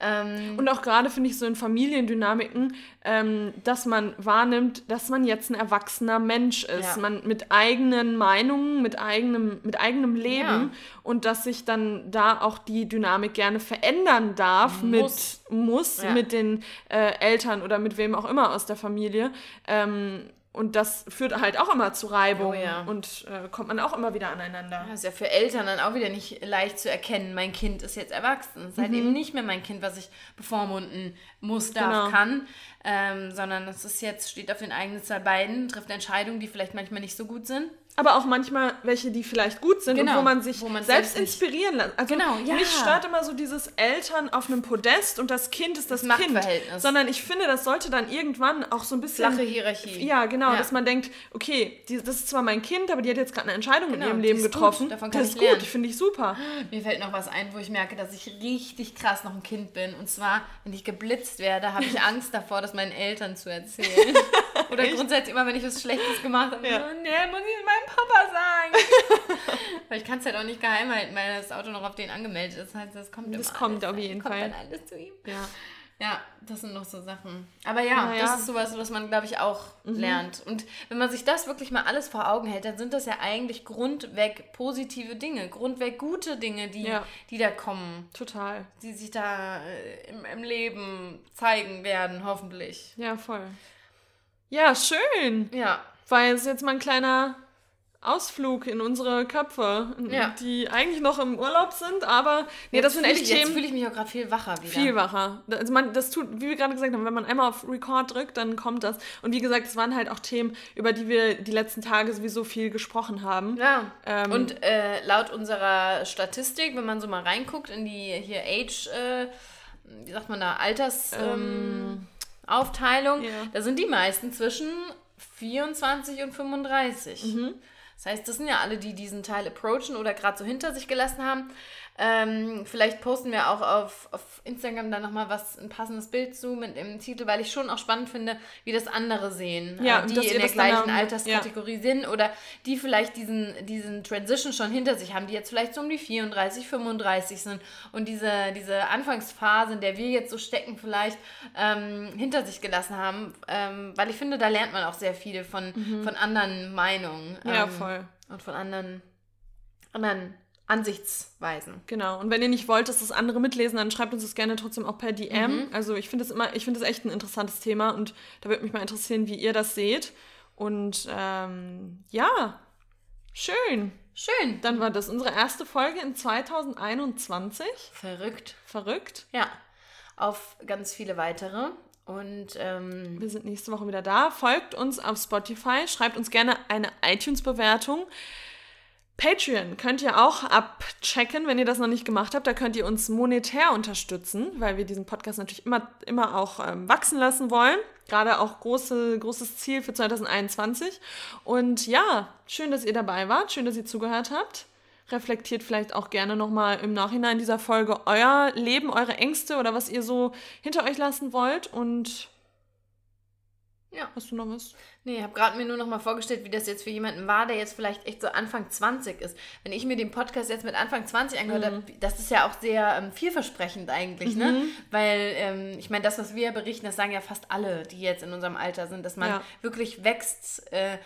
Ähm, und auch gerade finde ich so in Familiendynamiken, ähm, dass man wahrnimmt, dass man jetzt ein erwachsener Mensch ist. Ja. Man mit eigenen Meinungen, mit eigenem, mit eigenem Leben ja. und dass sich dann da auch die Dynamik gerne verändern darf muss. mit muss ja. mit den äh, Eltern oder mit wem auch immer aus der Familie. Ähm, und das führt halt auch immer zu Reibung oh, ja. und äh, kommt man auch immer wieder aneinander. Ja, ist ja für Eltern dann auch wieder nicht leicht zu erkennen, mein Kind ist jetzt erwachsen. Es ist halt mhm. eben nicht mehr mein Kind, was ich bevormunden muss, darf, genau. kann, ähm, sondern es ist jetzt, steht auf den eigenen zwei Beinen, trifft Entscheidungen, die vielleicht manchmal nicht so gut sind aber auch manchmal welche, die vielleicht gut sind genau, und wo man sich wo man selbst, selbst inspirieren lässt. Also genau, ja. mich stört immer so dieses Eltern auf einem Podest und das Kind ist das, das Kind. Sondern ich finde, das sollte dann irgendwann auch so ein bisschen... Flache Hierarchie. Ja, genau, ja. dass man denkt, okay, die, das ist zwar mein Kind, aber die hat jetzt gerade eine Entscheidung genau, in ihrem Leben getroffen. Das ich ist lernen. gut, finde ich super. Mir fällt noch was ein, wo ich merke, dass ich richtig krass noch ein Kind bin. Und zwar, wenn ich geblitzt werde, habe ich Angst davor, das meinen Eltern zu erzählen. Oder Echt? grundsätzlich immer, wenn ich was Schlechtes gemacht habe, ja. so, nee, muss ich meinem Papa sagen. Weil ich kann es halt auch nicht geheim halten, weil das Auto noch auf den angemeldet ist. Das heißt, das kommt Das kommt auf jeden kommt Fall. Dann alles zu ihm. Ja. Ja, das sind noch so Sachen. Aber ja, ja. das ist sowas, was man, glaube ich, auch mhm. lernt. Und wenn man sich das wirklich mal alles vor Augen hält, dann sind das ja eigentlich grundweg positive Dinge, grundweg gute Dinge, die, ja. die da kommen. Total. Die sich da äh, im, im Leben zeigen werden, hoffentlich. Ja, voll. Ja, schön. Ja. Weil es jetzt mal ein kleiner Ausflug in unsere Köpfe, ja. die eigentlich noch im Urlaub sind, aber nee, das sind echt Themen. Jetzt fühle ich mich auch gerade viel wacher wieder. Viel wacher. Also man, das tut, wie wir gerade gesagt haben, wenn man einmal auf Record drückt, dann kommt das. Und wie gesagt, es waren halt auch Themen, über die wir die letzten Tage sowieso viel gesprochen haben. Ja. Ähm, Und äh, laut unserer Statistik, wenn man so mal reinguckt in die hier Age, äh, wie sagt man da, Alters. Ähm, ähm Aufteilung, ja. da sind die meisten zwischen 24 und 35. Mhm. Das heißt, das sind ja alle, die diesen Teil approachen oder gerade so hinter sich gelassen haben. Ähm, vielleicht posten wir auch auf, auf Instagram dann nochmal was, ein passendes Bild zu mit dem Titel, weil ich schon auch spannend finde, wie das andere sehen, ja, äh, die in der gleichen haben, Alterskategorie ja. sind oder die vielleicht diesen, diesen Transition schon hinter sich haben, die jetzt vielleicht so um die 34, 35 sind und diese, diese Anfangsphase, in der wir jetzt so stecken, vielleicht ähm, hinter sich gelassen haben, ähm, weil ich finde, da lernt man auch sehr viel von, mhm. von anderen Meinungen. ja, ähm, voll. Und von anderen, anderen Ansichtsweisen. Genau. Und wenn ihr nicht wollt, dass das andere mitlesen, dann schreibt uns das gerne trotzdem auch per DM. Mhm. Also ich finde das immer, ich finde das echt ein interessantes Thema und da würde mich mal interessieren, wie ihr das seht. Und ähm, ja, schön. Schön. Dann war das unsere erste Folge in 2021. Verrückt. Verrückt. Ja. Auf ganz viele weitere. Und ähm, wir sind nächste Woche wieder da. Folgt uns auf Spotify, schreibt uns gerne eine iTunes-Bewertung. Patreon könnt ihr auch abchecken, wenn ihr das noch nicht gemacht habt. Da könnt ihr uns monetär unterstützen, weil wir diesen Podcast natürlich immer, immer auch ähm, wachsen lassen wollen. Gerade auch große, großes Ziel für 2021. Und ja, schön, dass ihr dabei wart. Schön, dass ihr zugehört habt. Reflektiert vielleicht auch gerne nochmal im Nachhinein dieser Folge euer Leben, eure Ängste oder was ihr so hinter euch lassen wollt. Und ja. Hast du noch was? Nee, ich habe gerade mir nur noch mal vorgestellt, wie das jetzt für jemanden war, der jetzt vielleicht echt so Anfang 20 ist. Wenn ich mir den Podcast jetzt mit Anfang 20 angehört mhm. habe, das ist ja auch sehr ähm, vielversprechend eigentlich, ne? mhm. ne? Weil ähm, ich meine, das, was wir berichten, das sagen ja fast alle, die jetzt in unserem Alter sind, dass man ja. wirklich wächst. Äh,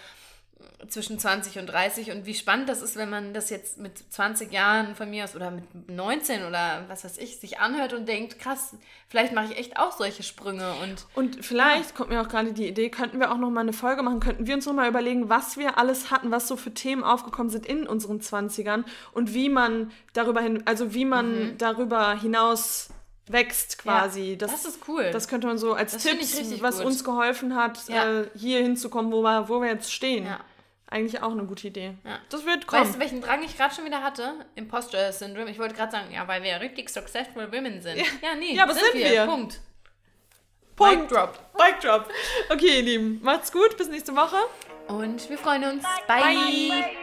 zwischen 20 und 30 und wie spannend das ist, wenn man das jetzt mit 20 Jahren von mir aus oder mit 19 oder was weiß ich, sich anhört und denkt, krass, vielleicht mache ich echt auch solche Sprünge und Und vielleicht ja. kommt mir auch gerade die Idee, könnten wir auch noch mal eine Folge machen, könnten wir uns noch mal überlegen, was wir alles hatten, was so für Themen aufgekommen sind in unseren 20ern und wie man darüber hin, also wie man mhm. darüber hinaus wächst quasi. Ja, das, das, ist cool. Das könnte man so als Tipp, was gut. uns geholfen hat, ja. äh, hier hinzukommen, wo wir, wo wir jetzt stehen. Ja. Eigentlich auch eine gute Idee. Ja. Das wird kommen. Weißt du, welchen Drang ich gerade schon wieder hatte? Imposter-Syndrom. Ich wollte gerade sagen, ja, weil wir richtig successful women sind. Ja, ja nee, ja, aber sind, sind wir. wir. Punkt. Punkt. Mic drop. Mic drop. Okay, ihr Lieben, macht's gut. Bis nächste Woche. Und wir freuen uns. Bye. Bye. Bye.